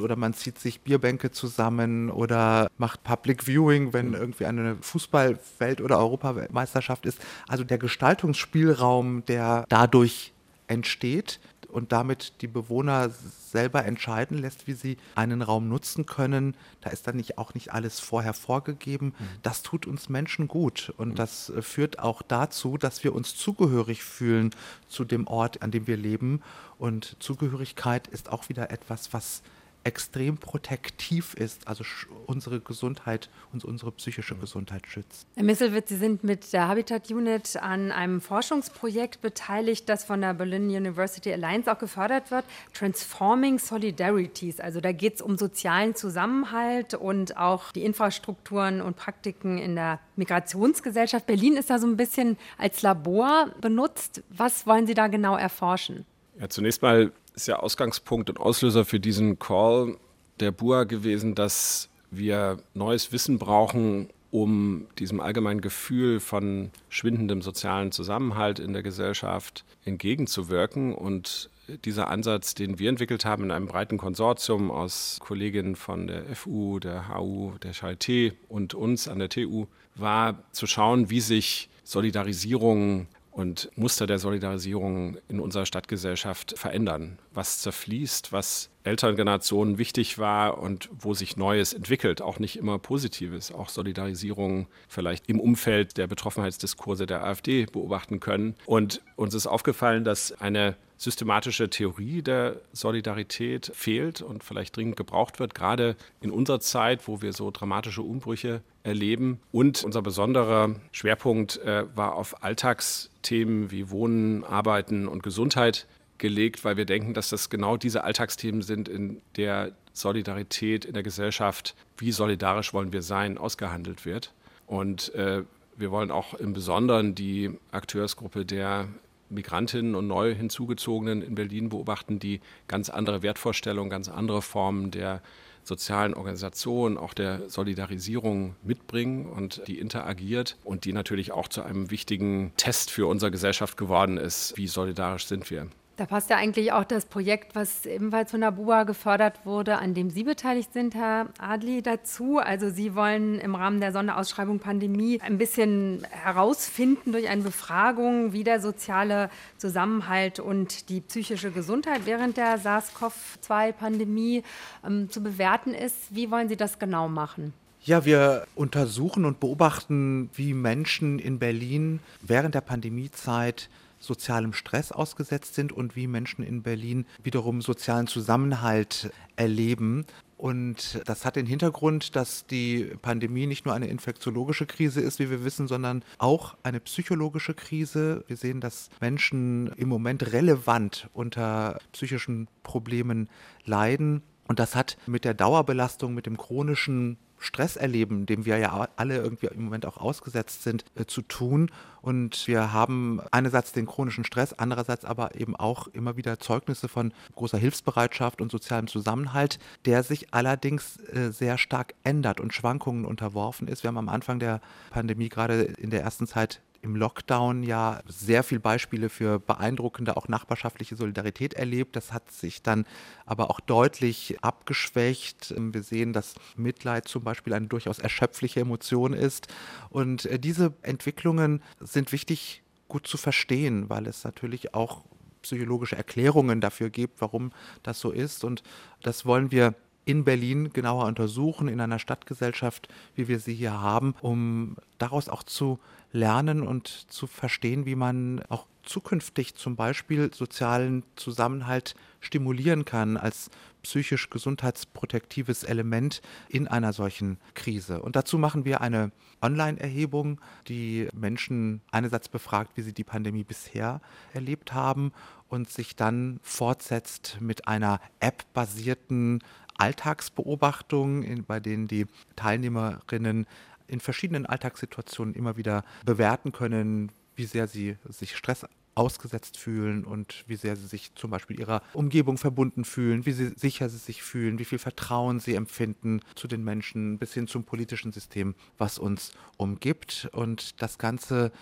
oder man zieht sich Bierbänke zusammen oder macht Public Viewing, wenn irgendwie eine Fußballwelt- oder Europameisterschaft ist. Also der Gestaltungsspielraum, der dadurch entsteht und damit die Bewohner selber entscheiden lässt, wie sie einen Raum nutzen können. Da ist dann nicht, auch nicht alles vorher vorgegeben. Mhm. Das tut uns Menschen gut und mhm. das äh, führt auch dazu, dass wir uns zugehörig fühlen zu dem Ort, an dem wir leben. Und Zugehörigkeit ist auch wieder etwas, was extrem protektiv ist, also unsere Gesundheit und unsere psychische Gesundheit schützt. Herr Misselwitz, Sie sind mit der Habitat Unit an einem Forschungsprojekt beteiligt, das von der Berlin University Alliance auch gefördert wird, Transforming Solidarities. Also da geht es um sozialen Zusammenhalt und auch die Infrastrukturen und Praktiken in der Migrationsgesellschaft. Berlin ist da so ein bisschen als Labor benutzt. Was wollen Sie da genau erforschen? Ja, zunächst mal ist ja Ausgangspunkt und Auslöser für diesen Call der BUA gewesen, dass wir neues Wissen brauchen, um diesem allgemeinen Gefühl von schwindendem sozialen Zusammenhalt in der Gesellschaft entgegenzuwirken. Und dieser Ansatz, den wir entwickelt haben in einem breiten Konsortium aus Kolleginnen von der FU, der HU, der Charité und uns an der TU, war zu schauen, wie sich Solidarisierung und Muster der Solidarisierung in unserer Stadtgesellschaft verändern. Was zerfließt, was älteren Generationen wichtig war und wo sich Neues entwickelt, auch nicht immer Positives, auch Solidarisierung vielleicht im Umfeld der Betroffenheitsdiskurse der AfD beobachten können. Und uns ist aufgefallen, dass eine systematische Theorie der Solidarität fehlt und vielleicht dringend gebraucht wird, gerade in unserer Zeit, wo wir so dramatische Umbrüche erleben. Und unser besonderer Schwerpunkt äh, war auf Alltagsthemen wie Wohnen, Arbeiten und Gesundheit gelegt, weil wir denken, dass das genau diese Alltagsthemen sind, in der Solidarität in der Gesellschaft, wie solidarisch wollen wir sein, ausgehandelt wird. Und äh, wir wollen auch im Besonderen die Akteursgruppe der Migrantinnen und neu hinzugezogenen in Berlin beobachten, die ganz andere Wertvorstellungen, ganz andere Formen der sozialen Organisation, auch der Solidarisierung mitbringen und die interagiert und die natürlich auch zu einem wichtigen Test für unsere Gesellschaft geworden ist. Wie solidarisch sind wir? Da passt ja eigentlich auch das Projekt, was ebenfalls von der BUA gefördert wurde, an dem Sie beteiligt sind, Herr Adli, dazu. Also Sie wollen im Rahmen der Sonderausschreibung Pandemie ein bisschen herausfinden durch eine Befragung, wie der soziale Zusammenhalt und die psychische Gesundheit während der SARS-CoV-2-Pandemie ähm, zu bewerten ist. Wie wollen Sie das genau machen? Ja, wir untersuchen und beobachten, wie Menschen in Berlin während der Pandemiezeit sozialem Stress ausgesetzt sind und wie Menschen in Berlin wiederum sozialen Zusammenhalt erleben. Und das hat den Hintergrund, dass die Pandemie nicht nur eine infektiologische Krise ist, wie wir wissen, sondern auch eine psychologische Krise. Wir sehen, dass Menschen im Moment relevant unter psychischen Problemen leiden. Und das hat mit der Dauerbelastung, mit dem chronischen Stress erleben, dem wir ja alle irgendwie im Moment auch ausgesetzt sind, äh, zu tun. Und wir haben einerseits den chronischen Stress, andererseits aber eben auch immer wieder Zeugnisse von großer Hilfsbereitschaft und sozialem Zusammenhalt, der sich allerdings äh, sehr stark ändert und Schwankungen unterworfen ist. Wir haben am Anfang der Pandemie gerade in der ersten Zeit im Lockdown ja sehr viele Beispiele für beeindruckende, auch nachbarschaftliche Solidarität erlebt. Das hat sich dann aber auch deutlich abgeschwächt. Wir sehen, dass Mitleid zum Beispiel eine durchaus erschöpfliche Emotion ist. Und äh, diese Entwicklungen sind wichtig gut zu verstehen, weil es natürlich auch psychologische Erklärungen dafür gibt, warum das so ist. Und das wollen wir in Berlin genauer untersuchen, in einer Stadtgesellschaft, wie wir sie hier haben, um daraus auch zu lernen und zu verstehen, wie man auch zukünftig zum Beispiel sozialen Zusammenhalt stimulieren kann als psychisch gesundheitsprotektives Element in einer solchen Krise. Und dazu machen wir eine Online-Erhebung, die Menschen einerseits befragt, wie sie die Pandemie bisher erlebt haben und sich dann fortsetzt mit einer App-basierten Alltagsbeobachtungen, bei denen die Teilnehmerinnen in verschiedenen Alltagssituationen immer wieder bewerten können, wie sehr sie sich Stress ausgesetzt fühlen und wie sehr sie sich zum Beispiel ihrer Umgebung verbunden fühlen, wie sicher sie sich fühlen, wie viel Vertrauen sie empfinden zu den Menschen bis hin zum politischen System, was uns umgibt. Und das Ganze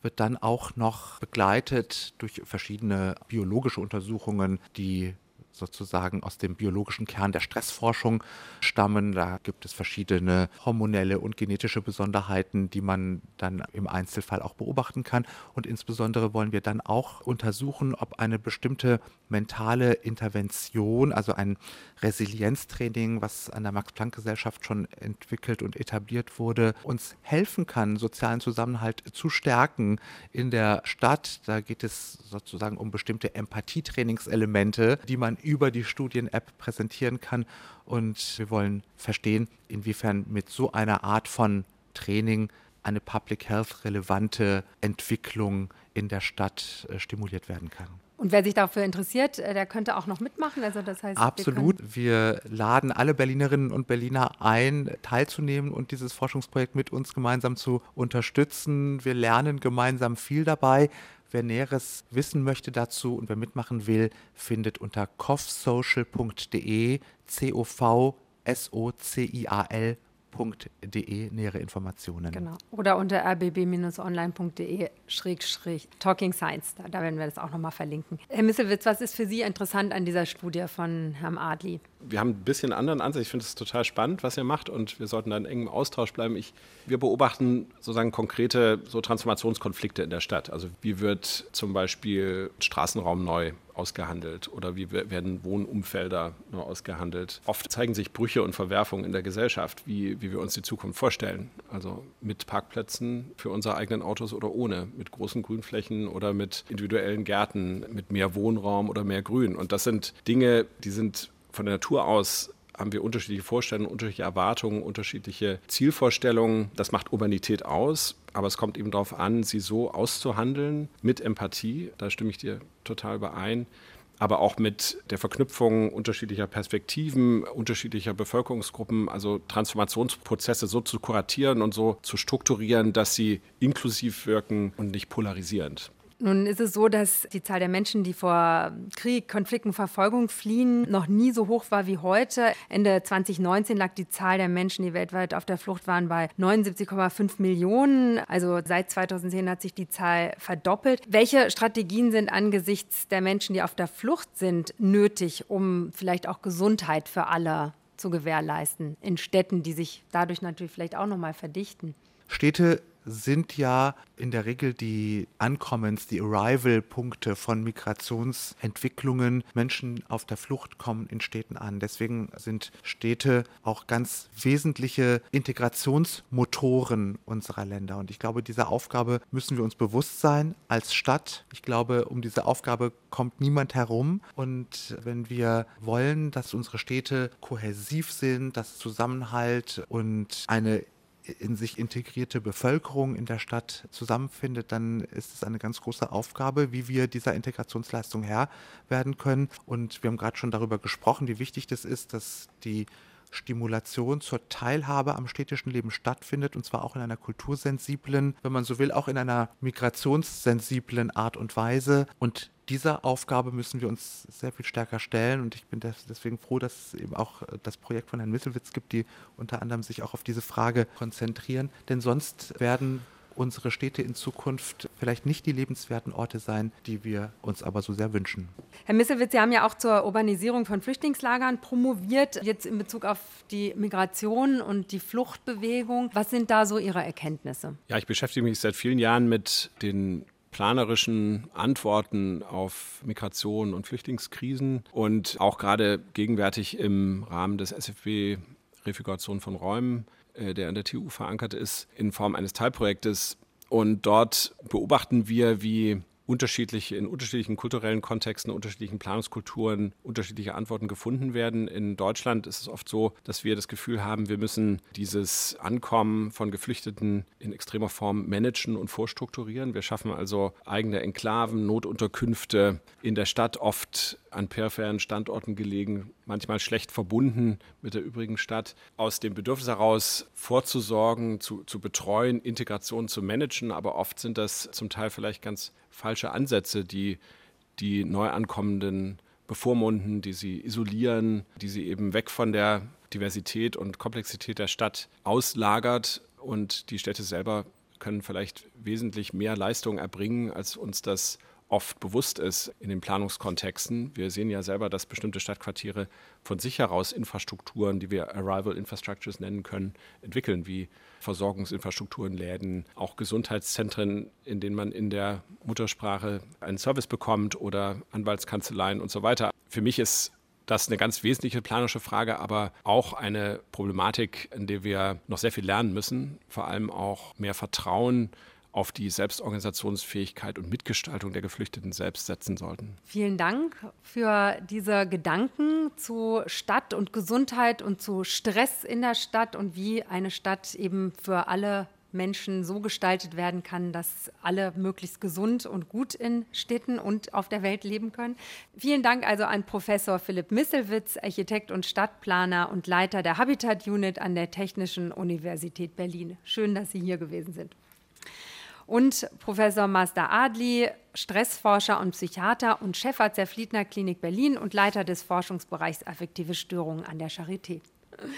wird dann auch noch begleitet durch verschiedene biologische Untersuchungen, die sozusagen aus dem biologischen Kern der Stressforschung stammen. Da gibt es verschiedene hormonelle und genetische Besonderheiten, die man dann im Einzelfall auch beobachten kann. Und insbesondere wollen wir dann auch untersuchen, ob eine bestimmte mentale Intervention, also ein Resilienztraining, was an der Max-Planck-Gesellschaft schon entwickelt und etabliert wurde, uns helfen kann, sozialen Zusammenhalt zu stärken in der Stadt. Da geht es sozusagen um bestimmte Empathietrainingselemente, die man über die Studien-App präsentieren kann. Und wir wollen verstehen, inwiefern mit so einer Art von Training eine Public Health relevante Entwicklung in der Stadt äh, stimuliert werden kann. Und wer sich dafür interessiert, äh, der könnte auch noch mitmachen. Also das heißt, Absolut. Wir, wir, laden alle Berlinerinnen und Berliner ein, teilzunehmen und dieses Forschungsprojekt mit uns gemeinsam zu unterstützen. Wir lernen gemeinsam viel dabei. Wer Näheres wissen möchte dazu und wer mitmachen will, findet unter covsocial.de, C-O-V-S-O-C-I-A-L rbb-online.de nähere Informationen. Genau. Oder unter rbb-online.de Talking Science. Da, da, werden wir das auch nochmal verlinken. Herr Misselwitz, was ist für Sie interessant an dieser Studie von Herrn Adli? Wir haben ein bisschen anderen Ansatz. Ich finde es total spannend, was ihr macht und wir sollten da in engem Austausch bleiben. Ich, wir beobachten sozusagen konkrete so Transformationskonflikte in der Stadt. Also wie wird zum Beispiel Straßenraum neu ausgehandelt oder wie werden Wohnumfelder nur ausgehandelt. Oft zeigen sich Brüche und Verwerfungen in der Gesellschaft, wie, wie wir uns die Zukunft vorstellen. Also mit Parkplätzen für unsere eigenen Autos oder ohne, mit großen Grünflächen oder mit individuellen Gärten, mit mehr Wohnraum oder mehr Grün. Und das sind Dinge, die sind von der Natur aus haben wir unterschiedliche Vorstellungen, unterschiedliche Erwartungen, unterschiedliche Zielvorstellungen. Das macht Urbanität aus, aber es kommt eben darauf an, sie so auszuhandeln mit Empathie. Da stimme ich dir total überein aber auch mit der Verknüpfung unterschiedlicher Perspektiven, unterschiedlicher Bevölkerungsgruppen, also Transformationsprozesse so zu kuratieren und so zu strukturieren, dass sie inklusiv wirken und nicht polarisierend. Nun ist es so, dass die Zahl der Menschen, die vor Krieg, Konflikten, Verfolgung fliehen, noch nie so hoch war wie heute. Ende 2019 lag die Zahl der Menschen, die weltweit auf der Flucht waren, bei 79,5 Millionen. Also seit 2010 hat sich die Zahl verdoppelt. Welche Strategien sind angesichts der Menschen, die auf der Flucht sind, nötig, um vielleicht auch Gesundheit für alle zu gewährleisten in Städten, die sich dadurch natürlich vielleicht auch noch mal verdichten? Städte sind ja in der Regel die Ankommens-, die Arrival-Punkte von Migrationsentwicklungen. Menschen auf der Flucht kommen in Städten an. Deswegen sind Städte auch ganz wesentliche Integrationsmotoren unserer Länder. Und ich glaube, dieser Aufgabe müssen wir uns bewusst sein als Stadt. Ich glaube, um diese Aufgabe kommt niemand herum. Und wenn wir wollen, dass unsere Städte kohäsiv sind, dass Zusammenhalt und eine in sich integrierte Bevölkerung in der Stadt zusammenfindet, dann ist es eine ganz große Aufgabe, wie wir dieser Integrationsleistung Herr werden können. Und wir haben gerade schon darüber gesprochen, wie wichtig das ist, dass die Stimulation zur Teilhabe am städtischen Leben stattfindet und zwar auch in einer kultursensiblen, wenn man so will, auch in einer migrationssensiblen Art und Weise. Und dieser Aufgabe müssen wir uns sehr viel stärker stellen und ich bin deswegen froh, dass es eben auch äh, das Projekt von Herrn Misselwitz gibt, die unter anderem sich auch auf diese Frage konzentrieren. Denn sonst werden unsere Städte in Zukunft vielleicht nicht die lebenswerten Orte sein, die wir uns aber so sehr wünschen. Herr Misselwitz, Sie haben ja auch zur Urbanisierung von Flüchtlingslagern promoviert, jetzt in Bezug auf die Migration und die Fluchtbewegung. Was sind da so Ihre Erkenntnisse? Ja, ich beschäftige mich seit vielen Jahren mit den planerischen Antworten auf Migration und Flüchtlingskrisen und auch gerade gegenwärtig im Rahmen des SFB Refiguration von Räumen, der an der TU verankert ist, in Form eines Teilprojektes. Und dort beobachten wir, wie unterschiedliche, in unterschiedlichen kulturellen Kontexten, unterschiedlichen Planungskulturen unterschiedliche Antworten gefunden werden. In Deutschland ist es oft so, dass wir das Gefühl haben, wir müssen dieses Ankommen von Geflüchteten in extremer Form managen und vorstrukturieren. Wir schaffen also eigene Enklaven, Notunterkünfte in der Stadt, oft an peripheren Standorten gelegen, manchmal schlecht verbunden mit der übrigen Stadt, aus dem Bedürfnis heraus vorzusorgen, zu, zu betreuen, Integration zu managen. Aber oft sind das zum Teil vielleicht ganz falsche Ansätze, die die Neuankommenden bevormunden, die sie isolieren, die sie eben weg von der Diversität und Komplexität der Stadt auslagert. Und die Städte selber können vielleicht wesentlich mehr Leistung erbringen, als uns das oft bewusst ist in den Planungskontexten. Wir sehen ja selber, dass bestimmte Stadtquartiere von sich heraus Infrastrukturen, die wir Arrival Infrastructures nennen können, entwickeln, wie Versorgungsinfrastrukturen, Läden, auch Gesundheitszentren, in denen man in der Muttersprache einen Service bekommt oder Anwaltskanzleien und so weiter. Für mich ist das eine ganz wesentliche planerische Frage, aber auch eine Problematik, in der wir noch sehr viel lernen müssen, vor allem auch mehr Vertrauen auf die Selbstorganisationsfähigkeit und Mitgestaltung der Geflüchteten selbst setzen sollten. Vielen Dank für diese Gedanken zu Stadt und Gesundheit und zu Stress in der Stadt und wie eine Stadt eben für alle Menschen so gestaltet werden kann, dass alle möglichst gesund und gut in Städten und auf der Welt leben können. Vielen Dank also an Professor Philipp Misselwitz, Architekt und Stadtplaner und Leiter der Habitat Unit an der Technischen Universität Berlin. Schön, dass Sie hier gewesen sind und Professor Mazda Adli, Stressforscher und Psychiater und Chefarzt der Fliedner Klinik Berlin und Leiter des Forschungsbereichs Affektive Störungen an der Charité.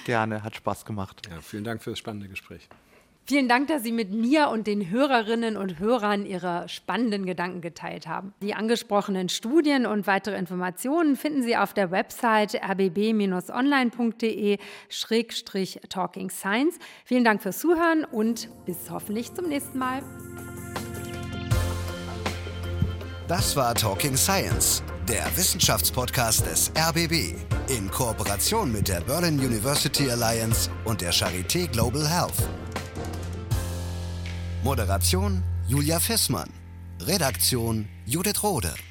Gerne, hat Spaß gemacht. Ja, vielen Dank für das spannende Gespräch. Vielen Dank, dass Sie mit mir und den Hörerinnen und Hörern Ihre spannenden Gedanken geteilt haben. Die angesprochenen Studien und weitere Informationen finden Sie auf der Website rbb-online.de-talking science. Vielen Dank fürs Zuhören und bis hoffentlich zum nächsten Mal. Das war Talking Science, der Wissenschaftspodcast des RBB in Kooperation mit der Berlin University Alliance und der Charité Global Health. Moderation Julia Fissmann. Redaktion Judith Rode.